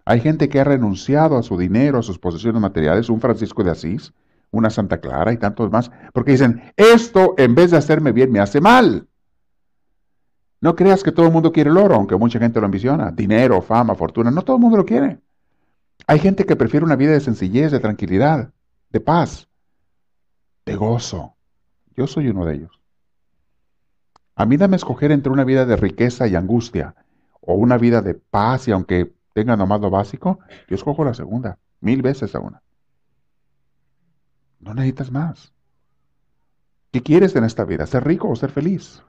Speaker 1: Hay gente que ha renunciado a su dinero, a sus posesiones materiales, un Francisco de Asís, una Santa Clara y tantos más, porque dicen, esto en vez de hacerme bien me hace mal. No creas que todo el mundo quiere el oro, aunque mucha gente lo ambiciona. Dinero, fama, fortuna, no todo el mundo lo quiere. Hay gente que prefiere una vida de sencillez, de tranquilidad, de paz, de gozo. Yo soy uno de ellos. A mí dame escoger entre una vida de riqueza y angustia o una vida de paz y aunque tenga nomás lo básico, yo escojo la segunda, mil veces a una. No necesitas más. ¿Qué quieres en esta vida? ¿Ser rico o ser feliz?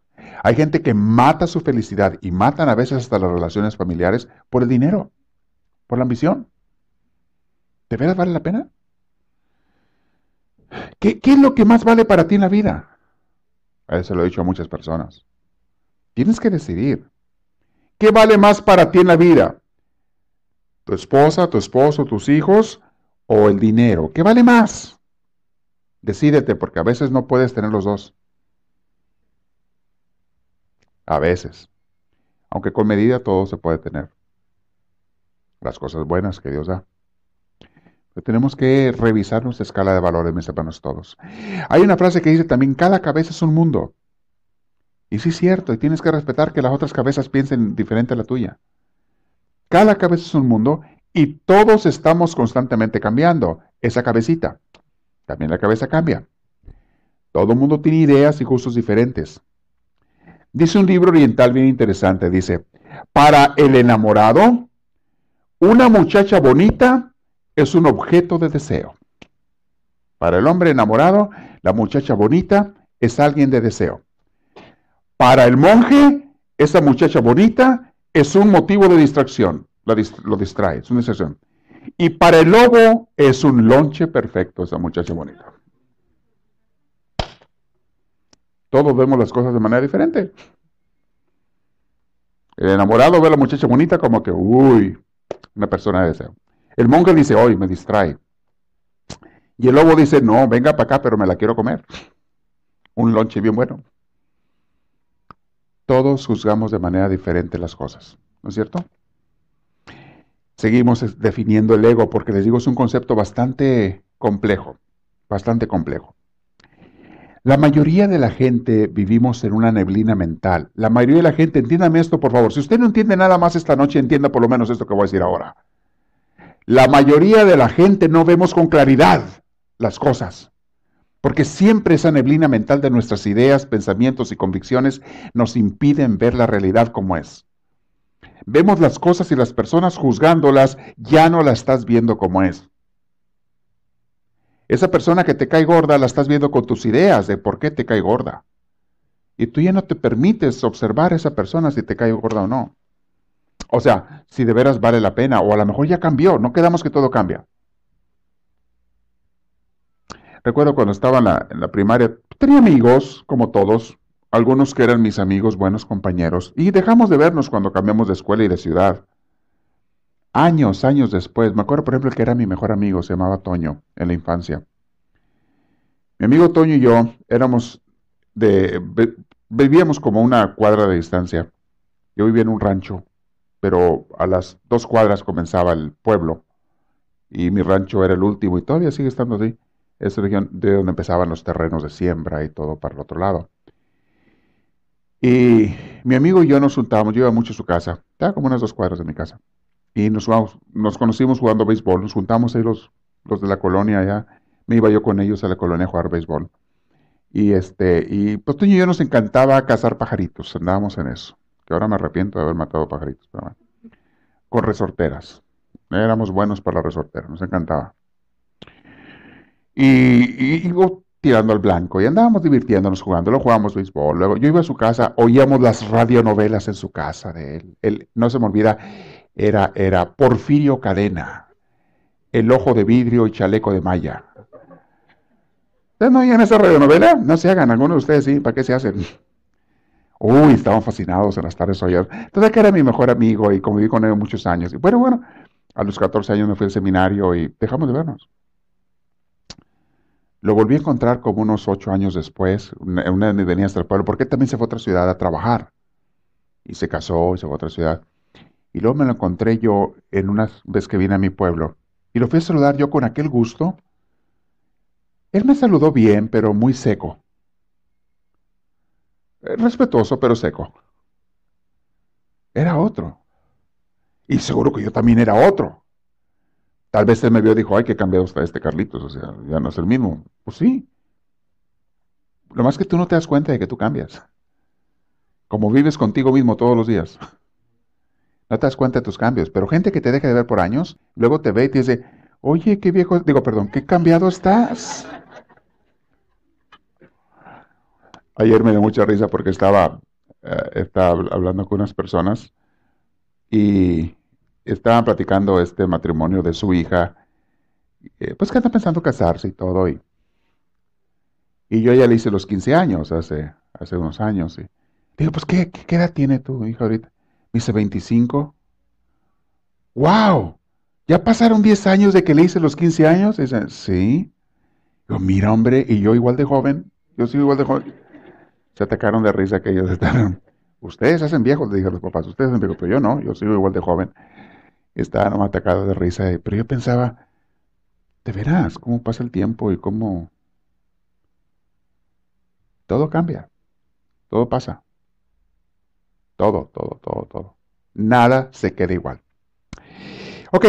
Speaker 1: Hay gente que mata su felicidad y matan a veces hasta las relaciones familiares por el dinero, por la ambición. ¿De veras vale la pena? ¿Qué, es lo que más vale para ti en la vida? Eso lo he dicho a muchas personas. Tienes que decidir. ¿Qué vale más para ti en la vida? ¿Tu esposa, tu esposo, tus hijos o el dinero? ¿Qué vale más? Decídete porque a veces no puedes tener los dos. A veces. Aunque con medida todo se puede tener. Las cosas buenas que Dios da. Pero tenemos que revisar nuestra escala de valores, mis hermanos todos. Hay una frase que dice también, cada cabeza es un mundo. Y sí es cierto, y tienes que respetar que las otras cabezas piensen diferente a la tuya. Cada cabeza es un mundo y todos estamos constantemente cambiando esa cabecita. También la cabeza cambia. Todo el mundo tiene ideas y gustos diferentes. Dice un libro oriental bien interesante, dice, para el enamorado, una muchacha bonita es un objeto de deseo. Para el hombre enamorado, la muchacha bonita es alguien de deseo. Para el monje, esa muchacha bonita es un motivo de distracción. Lo, distrae, es una distracción. Y para el lobo es un lonche perfecto esa muchacha bonita. Todos vemos las cosas de manera diferente. El enamorado ve a la muchacha bonita como que, uy, una persona de deseo. El monje dice, hoy me distrae. Y el lobo dice, no, venga para acá, pero me la quiero comer. Un lonche bien bueno. Todos juzgamos de manera diferente las cosas, ¿no es cierto? Seguimos definiendo el ego porque les digo, es un concepto bastante complejo, bastante complejo. La mayoría de la gente vivimos en una neblina mental. La mayoría de la gente, entiéndame esto por favor. Si usted no entiende nada más esta noche, entienda por lo menos esto que voy a decir ahora. La mayoría de la gente no vemos con claridad las cosas. Porque siempre esa neblina mental de nuestras ideas, pensamientos y convicciones nos impiden ver la realidad como es. Vemos las cosas y las personas juzgándolas, ya no la estás viendo como es. Esa persona que te cae gorda la estás viendo con tus ideas de por qué te cae gorda. Y tú ya no te permites observar a esa persona si te cae gorda o no. O sea, si de veras vale la pena, o a lo mejor ya cambió, no quedamos que todo cambia. Recuerdo cuando estaba en la, en la primaria, tenía amigos, como todos, algunos que eran mis amigos, buenos compañeros, y dejamos de vernos cuando cambiamos de escuela y de ciudad. Años, años después, me acuerdo por ejemplo que era mi mejor amigo, se llamaba Toño, en la infancia. Mi amigo Toño y yo éramos de, vivíamos como una cuadra de distancia. Yo vivía en un rancho, pero a las dos cuadras comenzaba el pueblo y mi rancho era el último y todavía sigue estando así. Es región de donde empezaban los terrenos de siembra y todo para el otro lado. Y mi amigo y yo nos juntábamos, yo iba mucho a su casa, estaba como unas dos cuadras de mi casa. Y nos, nos conocimos jugando béisbol, nos juntamos ahí los, los de la colonia allá, me iba yo con ellos a la colonia a jugar béisbol. Y este, y pues Toño y yo nos encantaba cazar pajaritos, andábamos en eso. Que ahora me arrepiento de haber matado pajaritos, con resorteras. Éramos buenos para la resortera, nos encantaba. Y, y, tirando al blanco y andábamos divirtiéndonos jugando, lo jugábamos béisbol. Luego yo iba a su casa, oíamos las radionovelas en su casa de él. él no se me olvida, era, era Porfirio Cadena, El ojo de vidrio y chaleco de malla. ¿Ustedes no oían esa radionovela? No se hagan, algunos de ustedes sí, ¿para qué se hacen? Uy, estaban fascinados en las tardes oyendo. Entonces, que era mi mejor amigo y conviví con él muchos años. Y bueno, bueno, a los 14 años me fui al seminario y dejamos de vernos. Lo volví a encontrar como unos ocho años después, una, una de mis hasta el pueblo, porque él también se fue a otra ciudad a trabajar. Y se casó y se fue a otra ciudad. Y luego me lo encontré yo en una vez que vine a mi pueblo. Y lo fui a saludar yo con aquel gusto. Él me saludó bien, pero muy seco. Eh, respetuoso, pero seco. Era otro. Y seguro que yo también era otro. Tal vez él me vio y dijo, ay, que cambiado está este Carlitos, o sea, ya no es el mismo. Pues sí. Lo más que tú no te das cuenta de que tú cambias. Como vives contigo mismo todos los días. No te das cuenta de tus cambios. Pero gente que te deja de ver por años, luego te ve y te dice, oye, qué viejo, digo, perdón, qué cambiado estás. Ayer me dio mucha risa porque estaba, eh, estaba hablando con unas personas y estaban platicando este matrimonio de su hija, eh, pues que está pensando casarse y todo. Y, y yo ya le hice los 15 años, hace, hace unos años. Y digo, pues, ¿qué, ¿qué, edad tiene tu hija ahorita? Me dice, 25. ¡Wow! ¿Ya pasaron 10 años de que le hice los 15 años? Y dice, sí. Digo, mira, hombre, y yo igual de joven. Yo sigo igual de joven. Se atacaron de risa que ellos estaban. Ustedes hacen viejos, le dije a los papás. Ustedes hacen viejos, pero yo no. Yo sigo igual de joven. Estaba atacado de risa, pero yo pensaba, de veras, cómo pasa el tiempo y cómo todo cambia, todo pasa, todo, todo, todo, todo. Nada se queda igual. Ok,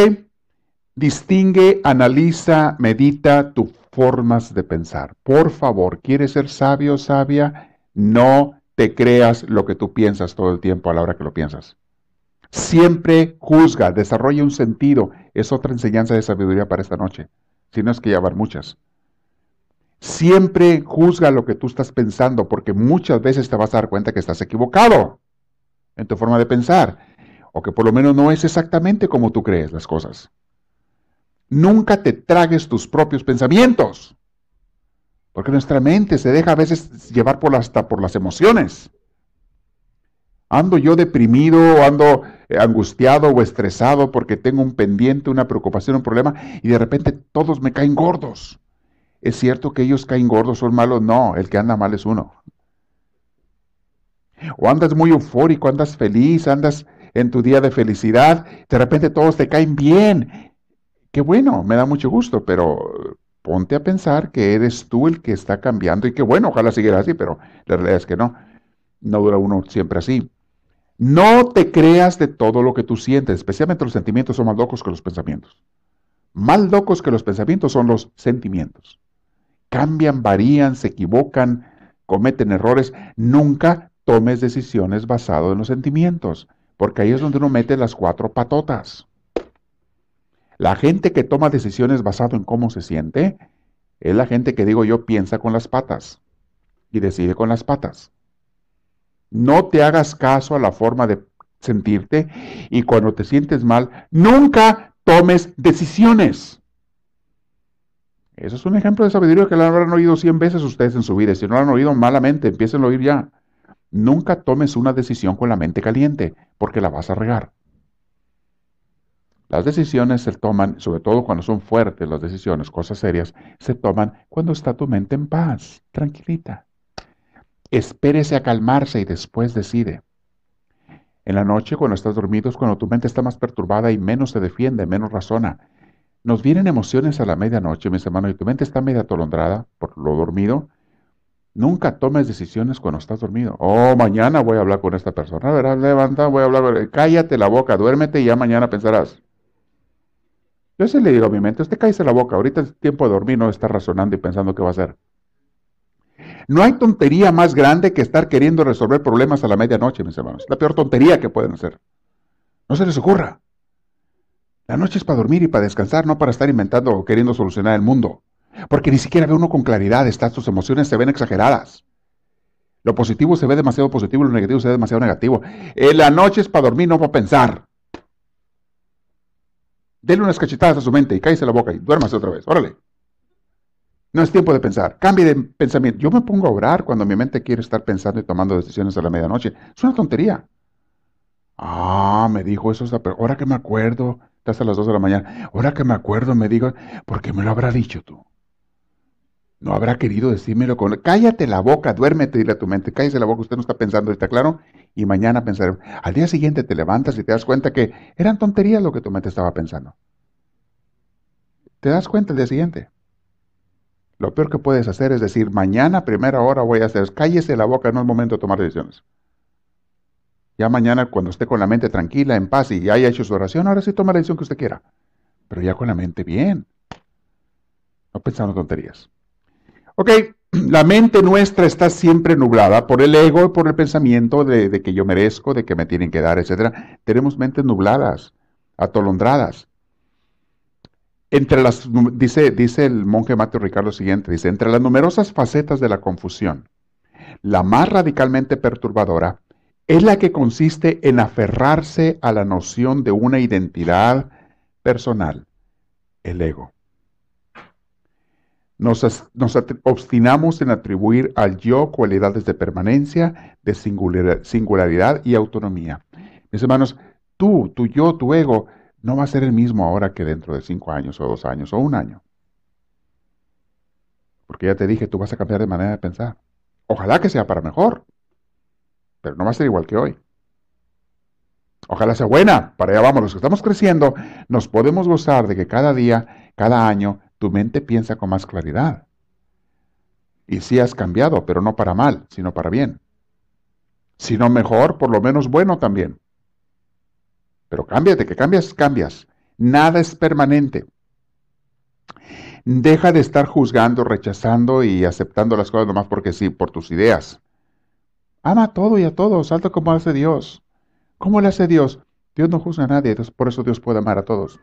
Speaker 1: distingue, analiza, medita tus formas de pensar. Por favor, ¿quieres ser sabio, sabia? No te creas lo que tú piensas todo el tiempo a la hora que lo piensas. Siempre juzga, desarrolla un sentido. Es otra enseñanza de sabiduría para esta noche. Si no es que llevar muchas. Siempre juzga lo que tú estás pensando, porque muchas veces te vas a dar cuenta que estás equivocado en tu forma de pensar, o que por lo menos no es exactamente como tú crees las cosas. Nunca te tragues tus propios pensamientos, porque nuestra mente se deja a veces llevar por hasta por las emociones. Ando yo deprimido, ando eh, angustiado o estresado porque tengo un pendiente, una preocupación, un problema, y de repente todos me caen gordos. ¿Es cierto que ellos caen gordos, son malos? No, el que anda mal es uno. O andas muy eufórico, andas feliz, andas en tu día de felicidad, de repente todos te caen bien. Qué bueno, me da mucho gusto, pero ponte a pensar que eres tú el que está cambiando y qué bueno, ojalá siguiera así, pero la realidad es que no. No dura uno siempre así. No te creas de todo lo que tú sientes, especialmente los sentimientos son más locos que los pensamientos. Más locos que los pensamientos son los sentimientos. Cambian, varían, se equivocan, cometen errores. Nunca tomes decisiones basadas en los sentimientos, porque ahí es donde uno mete las cuatro patotas. La gente que toma decisiones basado en cómo se siente es la gente que digo yo piensa con las patas y decide con las patas. No te hagas caso a la forma de sentirte y cuando te sientes mal, nunca tomes decisiones. Eso es un ejemplo de sabiduría que lo habrán oído 100 veces ustedes en su vida. Si no lo han oído malamente, empiecen a oír ya. Nunca tomes una decisión con la mente caliente, porque la vas a regar. Las decisiones se toman, sobre todo cuando son fuertes las decisiones, cosas serias, se toman cuando está tu mente en paz, tranquilita. Espérese a calmarse y después decide. En la noche, cuando estás dormido, es cuando tu mente está más perturbada y menos se defiende, menos razona. Nos vienen emociones a la medianoche, mis hermanos, y tu mente está media atolondrada por lo dormido. Nunca tomes decisiones cuando estás dormido. Oh, mañana voy a hablar con esta persona. Verás, levanta, voy a hablar. Cállate la boca, duérmete y ya mañana pensarás. Yo se le digo a mi mente, usted cállese la boca, ahorita es tiempo de dormir, no está razonando y pensando qué va a hacer. No hay tontería más grande que estar queriendo resolver problemas a la medianoche, mis hermanos. La peor tontería que pueden hacer. No se les ocurra. La noche es para dormir y para descansar, no para estar inventando o queriendo solucionar el mundo. Porque ni siquiera ve uno con claridad, estas tus emociones se ven exageradas. Lo positivo se ve demasiado positivo lo negativo se ve demasiado negativo. En la noche es para dormir, no para pensar. Dele unas cachetadas a su mente y cállese la boca y duérmase otra vez. Órale. No es tiempo de pensar. Cambie de pensamiento. Yo me pongo a orar cuando mi mente quiere estar pensando y tomando decisiones a la medianoche. Es una tontería. Ah, me dijo eso. Ahora que me acuerdo, hasta las 2 de la mañana. Ahora que me acuerdo, me digo, ¿por qué me lo habrá dicho tú? No habrá querido decírmelo con... Cállate la boca, duérmete, dile a tu mente, cállese la boca, usted no está pensando, ¿está claro? Y mañana pensaré. Al día siguiente te levantas y te das cuenta que eran tonterías lo que tu mente estaba pensando. Te das cuenta el día siguiente. Lo peor que puedes hacer es decir, mañana, primera hora voy a hacer, cállese la boca, no es momento de tomar decisiones. Ya mañana, cuando esté con la mente tranquila, en paz y ya haya hecho su oración, ahora sí toma la decisión que usted quiera. Pero ya con la mente bien. No pensando tonterías. Ok, [clears throat] la mente nuestra está siempre nublada por el ego, por el pensamiento de, que yo merezco, de que me tienen que dar, etc. Tenemos mentes nubladas, atolondradas. Entre las, dice, dice el monje Mateo Ricardo siguiente, dice, entre las numerosas facetas de la confusión, la más radicalmente perturbadora es la que consiste en aferrarse a la noción de una identidad personal, el ego. Nos, obstinamos en atribuir al yo cualidades de permanencia, de singularidad y autonomía. Mis hermanos, tú, tu yo, tu ego, no va a ser el mismo ahora que dentro de cinco años o dos años o un año. Porque ya te dije, tú vas a cambiar de manera de pensar. Ojalá que sea para mejor, pero no va a ser igual que hoy. Ojalá sea buena, para allá vamos, los que estamos creciendo, nos podemos gozar de que cada día, cada año, tu mente piensa con más claridad. Y sí has cambiado, pero no para mal, sino para bien. Si no mejor, por lo menos bueno también. Pero cámbiate, que cambias, cambias. Nada es permanente. Deja de estar juzgando, rechazando y aceptando las cosas nomás porque sí, por tus ideas. Ama a todo y a todos, salta como hace Dios. ¿Cómo le hace Dios? Dios no juzga a nadie, por eso Dios puede amar a todos.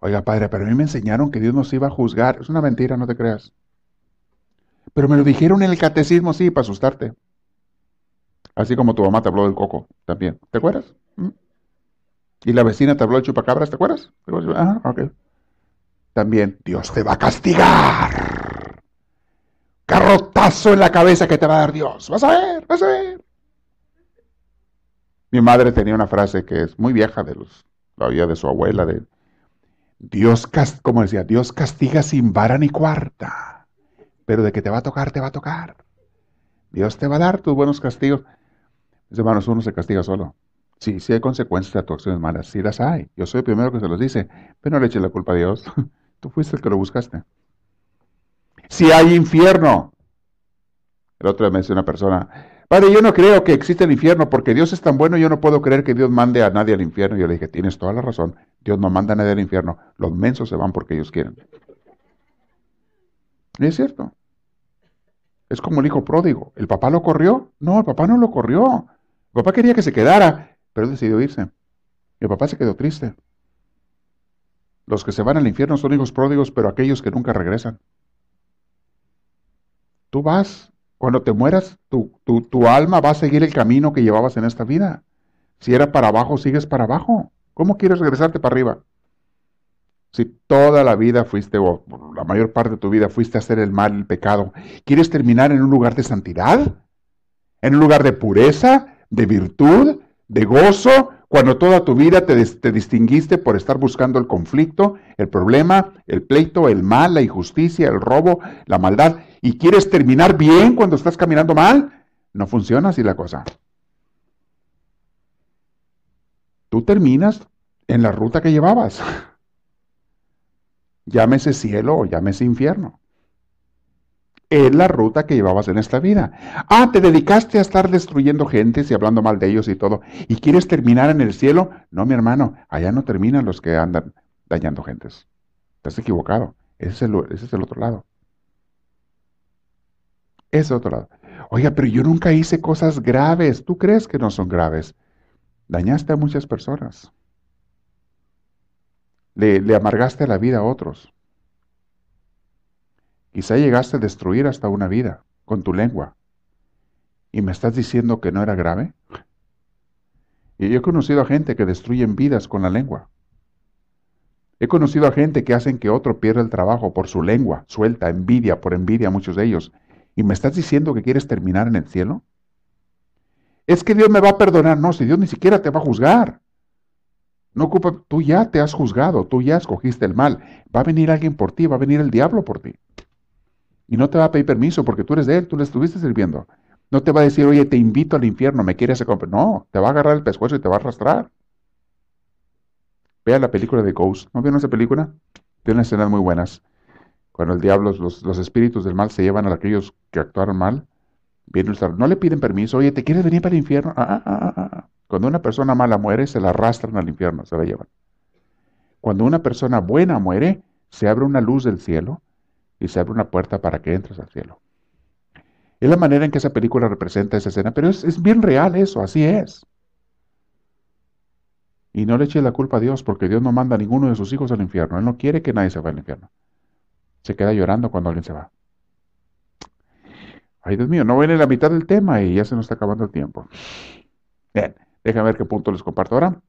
Speaker 1: Oiga, padre, pero a mí me enseñaron que Dios nos iba a juzgar. Es una mentira, no te creas. Pero me lo dijeron en el catecismo, sí, para asustarte. Así como tu mamá te habló del coco también. ¿Te acuerdas? ¿Mm? Y la vecina te habló del chupacabras, ¿te acuerdas? Ah. También, Dios te va a castigar. Carrotazo en la cabeza que te va a dar Dios. Vas a ver, vas a ver. Mi madre tenía una frase que es muy vieja de los, la vida de su abuela, de Dios, como decía, Dios castiga sin vara ni cuarta, pero de que te va a tocar, te va a tocar. Dios te va a dar tus buenos castigos. Hermanos, uno se castiga solo. Sí, sí hay consecuencias de tus acciones malas, sí las hay. Yo soy el primero que se los dice, pero no le eches la culpa a Dios. [laughs] Tú fuiste el que lo buscaste. Si hay infierno. El otro día me decía una persona, Padre, yo no creo que existe el infierno porque Dios es tan bueno, yo no puedo creer que Dios mande a nadie al infierno. Yo le dije, tienes toda la razón, Dios no manda a nadie al infierno, los mensos se van porque ellos quieren. Y es cierto. Es como el hijo pródigo. ¿El papá lo corrió? No, el papá no lo corrió. El papá quería que se quedara, pero decidió irse. El papá se quedó triste. Los que se van al infierno son hijos pródigos, pero aquellos que nunca regresan. Tú vas cuando te mueras, tu, tu, alma va a seguir el camino que llevabas en esta vida. Si era para abajo, sigues para abajo. ¿Cómo quieres regresarte para arriba? Si toda la vida fuiste, o la mayor parte de tu vida fuiste a hacer el mal, el pecado, ¿quieres terminar en un lugar de santidad? ¿En un lugar de pureza, de virtud, de gozo, cuando toda tu vida te, te, distinguiste por estar buscando el conflicto, el problema, el pleito, el mal, la injusticia, el robo, la maldad, y quieres terminar bien cuando estás caminando mal, no funciona así la cosa. Tú terminas en la ruta que llevabas. [laughs] Llámese cielo o llámese infierno. Es la ruta que llevabas en esta vida. Ah, te dedicaste a estar destruyendo gentes y hablando mal de ellos y todo. ¿Y quieres terminar en el cielo? No, mi hermano, allá no terminan los que andan dañando gentes. Estás equivocado. Ese es el, otro lado. Ese es el otro lado. Oiga, pero yo nunca hice cosas graves. ¿Tú crees que no son graves? Dañaste a muchas personas. Le, amargaste la vida a otros. Quizá llegaste a destruir hasta una vida con tu lengua. ¿Y me estás diciendo que no era grave? Y yo he conocido a gente que destruyen vidas con la lengua. He conocido a gente que hacen que otro pierda el trabajo por su lengua, suelta, envidia, por envidia muchos de ellos. ¿Y me estás diciendo que quieres terminar en el cielo? Es que Dios me va a perdonar. No, si Dios ni siquiera te va a juzgar. No ocupa, tú ya te has juzgado, tú ya escogiste el mal. Va a venir alguien por ti, va a venir el diablo por ti. Y no te va a pedir permiso porque tú eres de él, tú le estuviste sirviendo. No te va a decir, oye, te invito al infierno, me quieres comprar. No, te va a agarrar el pescuezo y te va a arrastrar. Vea la película de Ghost. ¿No vieron esa película? Tiene unas escenas muy buenas. Cuando el diablo, los, los espíritus del mal se llevan a aquellos que actuaron mal, no le piden permiso, oye, ¿te quieres venir para el infierno? Ah, ah, ah, Cuando una persona mala muere, se la arrastran al infierno, se la llevan. Cuando una persona buena muere, se abre una luz del cielo y se abre una puerta para que entres al cielo. Es la manera en que esa película representa esa escena, pero es, es bien real eso, así es. Y no le eche la culpa a Dios, porque Dios no manda a ninguno de sus hijos al infierno. Él no quiere que nadie se vaya al infierno. Se queda llorando cuando alguien se va. Ay, Dios mío, no viene la mitad del tema y ya se nos está acabando el tiempo. Bien, déjame ver qué punto les comparto ahora.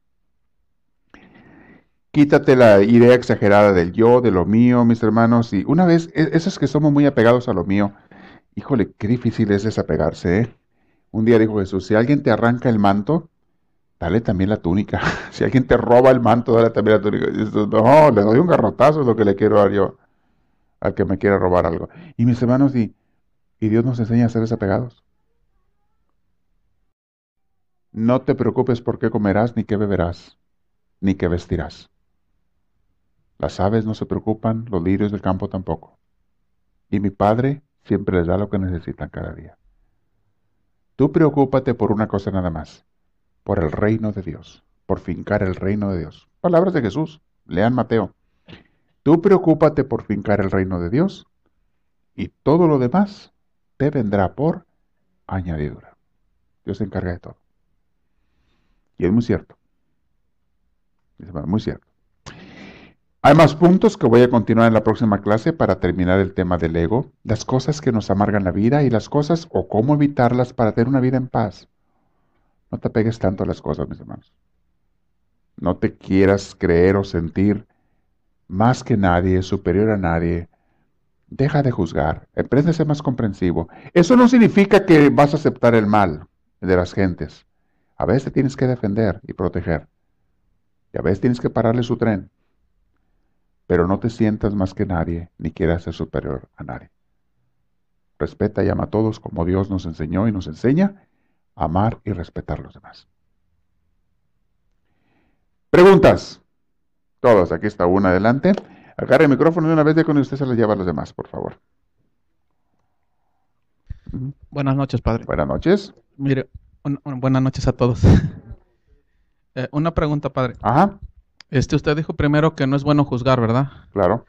Speaker 1: Quítate la idea exagerada del yo, de lo mío, mis hermanos. Y una vez, e, esos que somos muy apegados a lo mío, híjole, qué difícil es desapegarse. ¿eh? Un día dijo Jesús, si alguien te arranca el manto, dale también la túnica. [laughs] si alguien te roba el manto, dale también la túnica. No, le doy un garrotazo, es lo que le quiero dar yo al que me quiera robar algo. Y mis hermanos, y y Dios nos enseña a ser desapegados. No te preocupes por qué comerás, ni qué beberás, ni qué vestirás. Las aves no se preocupan, los lirios del campo tampoco. Y mi Padre siempre les da lo que necesitan cada día. Tú preocúpate por una cosa nada más, por el reino de Dios, por fincar el reino de Dios. Palabras de Jesús, lean Mateo. Tú preocúpate por fincar el reino de Dios y todo lo demás te vendrá por añadidura. Dios se encarga de todo. Y es muy cierto. Es muy cierto. Hay más puntos que voy a continuar en la próxima clase para terminar el tema del ego, las cosas que nos amargan la vida y las cosas o cómo evitarlas para tener una vida en paz. No te pegues tanto a las cosas, mis hermanos. No te quieras creer o sentir más que nadie, superior a nadie, Deja de juzgar, aprende a ser más comprensivo. Eso no significa que vas a aceptar el mal de las gentes. A veces tienes que defender y proteger. Y a veces tienes que pararle su tren. Pero no te sientas más que nadie, ni quieras ser superior a nadie. Respeta y ama a todos como Dios nos enseñó y nos enseña a amar y respetar a los demás. Preguntas. Todos, aquí está una adelante. Agarre el micrófono de una vez de cuando usted se lo lleva a los demás, por favor.
Speaker 2: Buenas noches, padre.
Speaker 1: Buenas noches.
Speaker 2: Mire, buenas noches a todos. [laughs] Eh, una pregunta, padre.
Speaker 1: Ajá.
Speaker 2: Este, usted dijo primero que no es bueno juzgar, ¿verdad?
Speaker 1: Claro.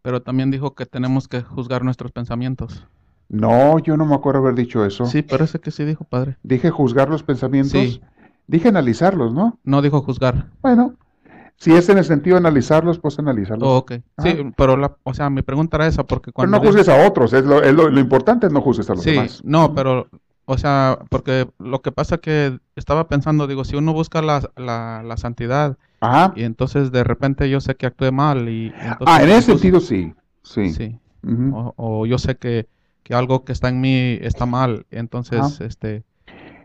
Speaker 2: Pero también dijo que tenemos que juzgar nuestros pensamientos.
Speaker 1: No, yo no me acuerdo haber dicho eso.
Speaker 2: Sí, parece que sí dijo, padre.
Speaker 1: Dije juzgar los pensamientos.
Speaker 2: Sí.
Speaker 1: Dije analizarlos, ¿no?
Speaker 2: No dijo juzgar.
Speaker 1: Bueno, si es en el sentido de analizarlos, pues analizarlos.
Speaker 2: Oh, ok. Sí, pero la, o sea, mi pregunta era esa porque
Speaker 1: cuando... Pero no juzgues a otros, es lo, lo, importante es no juzgues a los
Speaker 2: sí,
Speaker 1: demás.
Speaker 2: no, pero O sea, porque lo que pasa que estaba pensando, digo, si uno busca la, la, la santidad
Speaker 1: Ajá.
Speaker 2: y entonces de repente yo sé que actué mal y... entonces
Speaker 1: Ah, en ese sentido sí. Sí.
Speaker 2: Sí. O, o yo sé que, que algo que está en mí está mal, entonces,
Speaker 1: Ajá.
Speaker 2: este...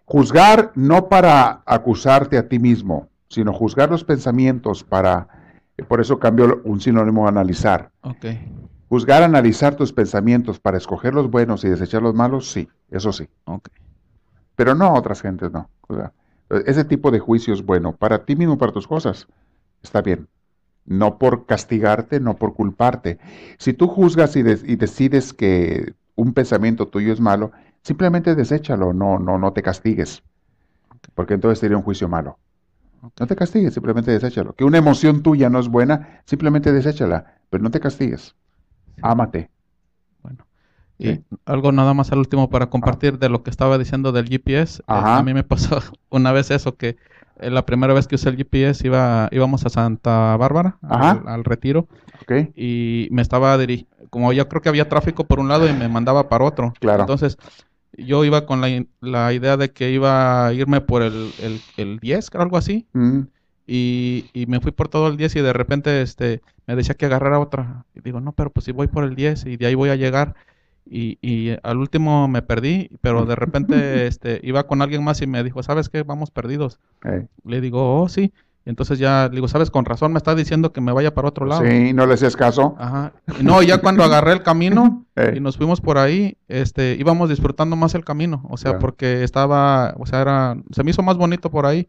Speaker 1: Juzgar no para acusarte a ti mismo, sino juzgar los pensamientos para, por eso cambió un sinónimo a analizar.
Speaker 2: Ok,
Speaker 1: Juzgar, analizar tus pensamientos para escoger los buenos y desechar los malos, sí, eso sí. Pero no a otras gentes, no. O sea, ese tipo de juicio es bueno para ti mismo, para tus cosas. Está bien. No por castigarte, no por culparte. Si tú juzgas y, de- y decides que un pensamiento tuyo es malo, simplemente deséchalo, no, no, no te castigues. Porque entonces sería un juicio malo. No te castigues, simplemente deséchalo. Que una emoción tuya no es buena, simplemente deséchala, pero no te castigues. Ámate.
Speaker 2: Bueno,
Speaker 1: Sí.
Speaker 2: y algo nada más al último para compartir de lo que estaba diciendo del GPS. Eh,
Speaker 1: Ajá.
Speaker 2: a mí me pasó [laughs] una vez eso, que eh, la primera vez que usé el GPS iba, íbamos a Santa Bárbara, al, al retiro,
Speaker 1: ¿Ok?
Speaker 2: y me estaba dirigiendo, como yo creo que había tráfico por un lado y me mandaba para otro.
Speaker 1: Claro.
Speaker 2: Entonces, yo iba con la, la idea de que iba a irme por el, el, el 10, creo, algo así.
Speaker 1: Mm,
Speaker 2: Y, y me fui por todo el 10 y de repente este, me decía que agarrara otra. Y digo, no, pero pues si voy por el 10 y de ahí voy a llegar. Y, y al último me perdí, pero de repente [laughs] este, iba con alguien más y me dijo, ¿sabes qué? Vamos perdidos. Le digo, oh, sí. Entonces ya le digo, ¿sabes? Con razón me está diciendo que me vaya para otro lado.
Speaker 1: Sí, no le hacías caso.
Speaker 2: Ajá. No, ya cuando agarré el camino [laughs] y nos fuimos por ahí, este, íbamos disfrutando más el camino. O sea,
Speaker 1: Claro.
Speaker 2: porque estaba, o sea, era, se me hizo más bonito por ahí.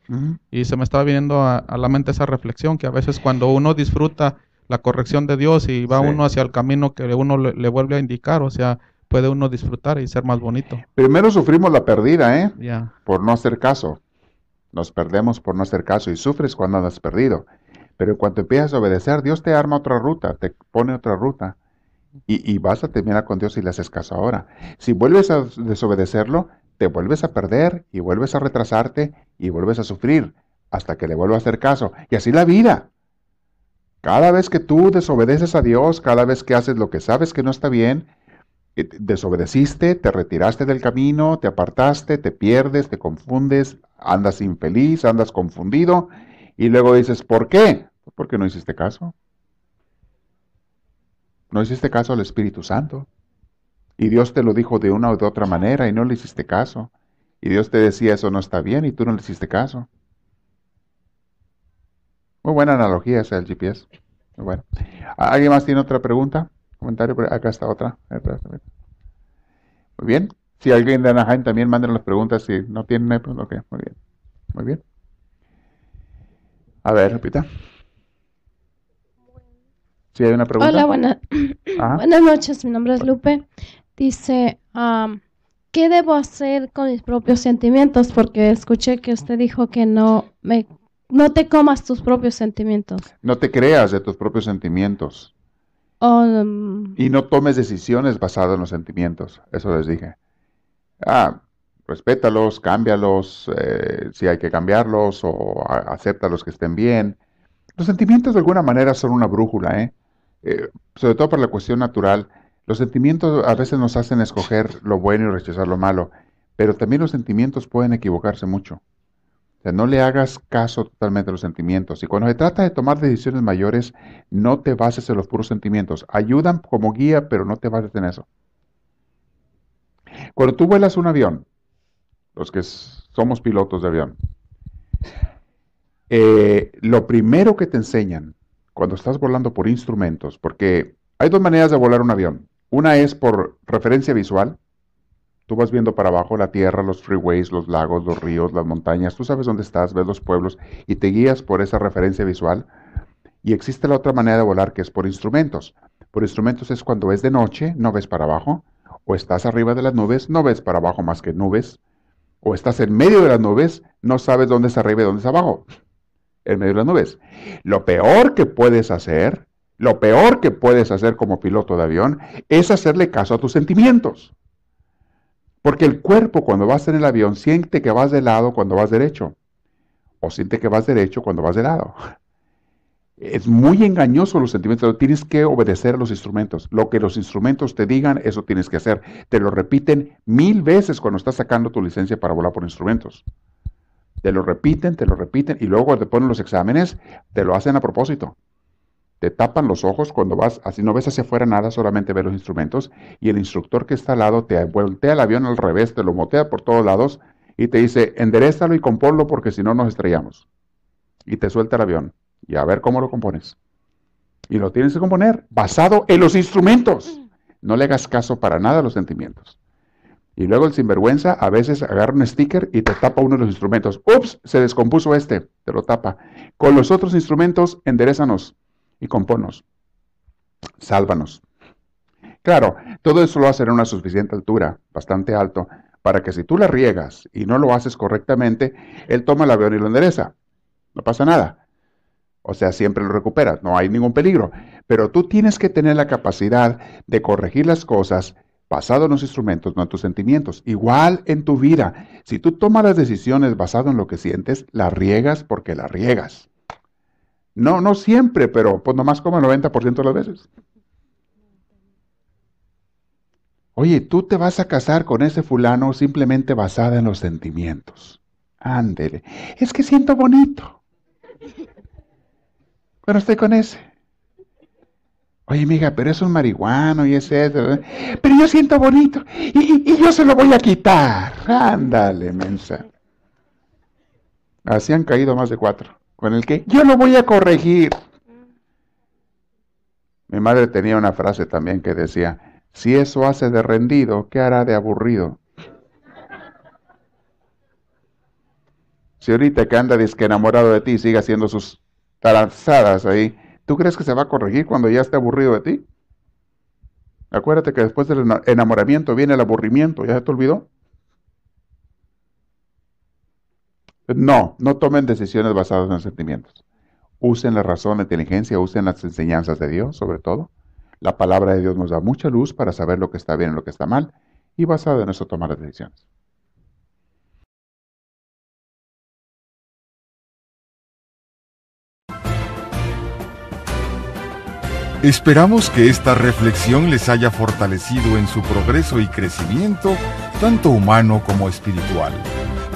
Speaker 2: Y se me estaba viniendo a, a la mente esa reflexión, que a veces cuando uno disfruta la corrección de Dios y va
Speaker 1: Sí.
Speaker 2: uno hacia el camino que uno le, le vuelve a indicar, o sea, puede uno disfrutar y ser más bonito.
Speaker 1: Primero sufrimos la pérdida, ¿eh?
Speaker 2: Ya,
Speaker 1: Por no hacer caso. Nos perdemos por no hacer caso y sufres cuando andas perdido. Pero en cuanto empiezas a obedecer, Dios te arma otra ruta, te pone otra ruta. Y, y vas a terminar con Dios si le haces caso ahora. Si vuelves a desobedecerlo, te vuelves a perder y vuelves a retrasarte y vuelves a sufrir hasta que le vuelvas a hacer caso. Y así la vida. Cada vez que tú desobedeces a Dios, cada vez que haces lo que sabes que no está bien, desobedeciste, te retiraste del camino, te apartaste, te pierdes, te confundes, andas infeliz, andas confundido y luego dices, ¿por qué? Porque no hiciste caso. No hiciste caso al Espíritu Santo. Y Dios te lo dijo de una o de otra manera y no le hiciste caso. Y Dios te decía, eso no está bien y tú no le hiciste caso. Muy buena analogía esa del GPS. Bueno. ¿Alguien más tiene otra pregunta? Comentario, Por- acá está otra. Muy bien. Si alguien de Anaheim también manden las preguntas, si no tienen, pues, ok, muy bien. Muy bien. A ver, repita. Si hay una pregunta.
Speaker 3: Hola, buena- [clears throat] buenas noches. Mi nombre es Lupe. Dice, am, ¿qué debo hacer con mis propios sentimientos? Porque escuché que usted dijo que no me, no te comas tus propios sentimientos.
Speaker 1: No te creas de tus propios sentimientos
Speaker 3: Mm,
Speaker 1: y no tomes decisiones basadas en los sentimientos. Eso les dije. Ah, respétalos, cámbialos, eh, si hay que cambiarlos o a- acéptalos que estén bien. Los sentimientos de alguna manera son una brújula, ¿eh? Eh, sobre todo para la cuestión natural. Los sentimientos a veces nos hacen escoger lo bueno y rechazar lo malo, pero también los sentimientos pueden equivocarse mucho. O sea, no le hagas caso totalmente a los sentimientos. Y cuando se trata de tomar decisiones mayores, no te bases en los puros sentimientos. Ayudan como guía, pero no te bases en eso. Cuando tú vuelas un avión, los que somos pilotos de avión, eh, lo primero que te enseñan cuando estás volando por instrumentos, porque hay dos maneras de volar un avión. Una es por referencia visual. Tú vas viendo para abajo la tierra, los freeways, los lagos, los ríos, las montañas. Tú sabes dónde estás, ves los pueblos y te guías por esa referencia visual. Y existe la otra manera de volar que es por instrumentos. Por instrumentos es cuando es de noche, no ves para abajo, o estás arriba de las nubes, no ves para abajo más que nubes, o estás en medio de las nubes, no sabes dónde es arriba y dónde es abajo, en medio de las nubes. Lo peor que puedes hacer, lo peor que puedes hacer como piloto de avión, es hacerle caso a tus sentimientos. Porque el cuerpo cuando vas en el avión siente que vas de lado cuando vas derecho, o siente que vas derecho cuando vas de lado. [laughs] Es muy engañoso los sentimientos. Tienes que obedecer a los instrumentos. Lo que los instrumentos te digan, eso tienes que hacer. Te lo repiten mil veces cuando estás sacando tu licencia para volar por instrumentos. Te lo repiten, te lo repiten y luego te ponen los exámenes, te lo hacen a propósito. Te tapan los ojos cuando vas, así no ves hacia afuera nada, solamente ves los instrumentos y el instructor que está al lado te voltea el avión al revés, te lo motea por todos lados y te dice, enderezalo y componlo porque si no nos estrellamos. Y te suelta el avión y a ver cómo lo compones. Y lo tienes que componer basado en los instrumentos. No le hagas caso para nada a los sentimientos. Y luego el sinvergüenza a veces agarra un sticker y te tapa uno de los instrumentos. Ups, se descompuso este, te lo tapa. Con los otros instrumentos, enderezanos y componos. Sálvanos. Claro, todo eso lo hace en una suficiente altura, bastante alto, para que si tú la riegas y no lo haces correctamente, él toma el avión y lo endereza. No pasa nada. O sea, siempre lo recuperas, no hay ningún peligro. Pero tú tienes que tener la capacidad de corregir las cosas basado en los instrumentos, no en tus sentimientos. Igual en tu vida, si tú tomas las decisiones basado en lo que sientes, las riegas porque las riegas. No, no siempre, pero pues nomás como el 90% de las veces. Oye, tú te vas a casar con ese fulano simplemente basada en los sentimientos. Ándele. Es que siento bonito. Pero estoy con ese. Oye, amiga, pero es un marihuano y es eso. Pero yo siento bonito y, yo se lo voy a quitar. Ándale, mensa. Así han caído más de cuatro. Con el que yo lo voy a corregir. Mi madre tenía una frase también que decía, si eso hace de rendido, ¿qué hará de aburrido? Si ahorita que anda disque enamorado de ti sigue haciendo sus taranzadas ahí, ¿tú crees que se va a corregir cuando ya esté aburrido de ti? Acuérdate que después del enamoramiento viene el aburrimiento, ¿ya se te olvidó? No, no tomen decisiones basadas en sentimientos. Usen la razón, la inteligencia, usen las enseñanzas de Dios, sobre todo. La palabra de Dios nos da mucha luz para saber lo que está bien y lo que está mal, y basado en eso tomar las decisiones.
Speaker 4: Esperamos que esta reflexión les haya fortalecido en su progreso y crecimiento, tanto humano como espiritual.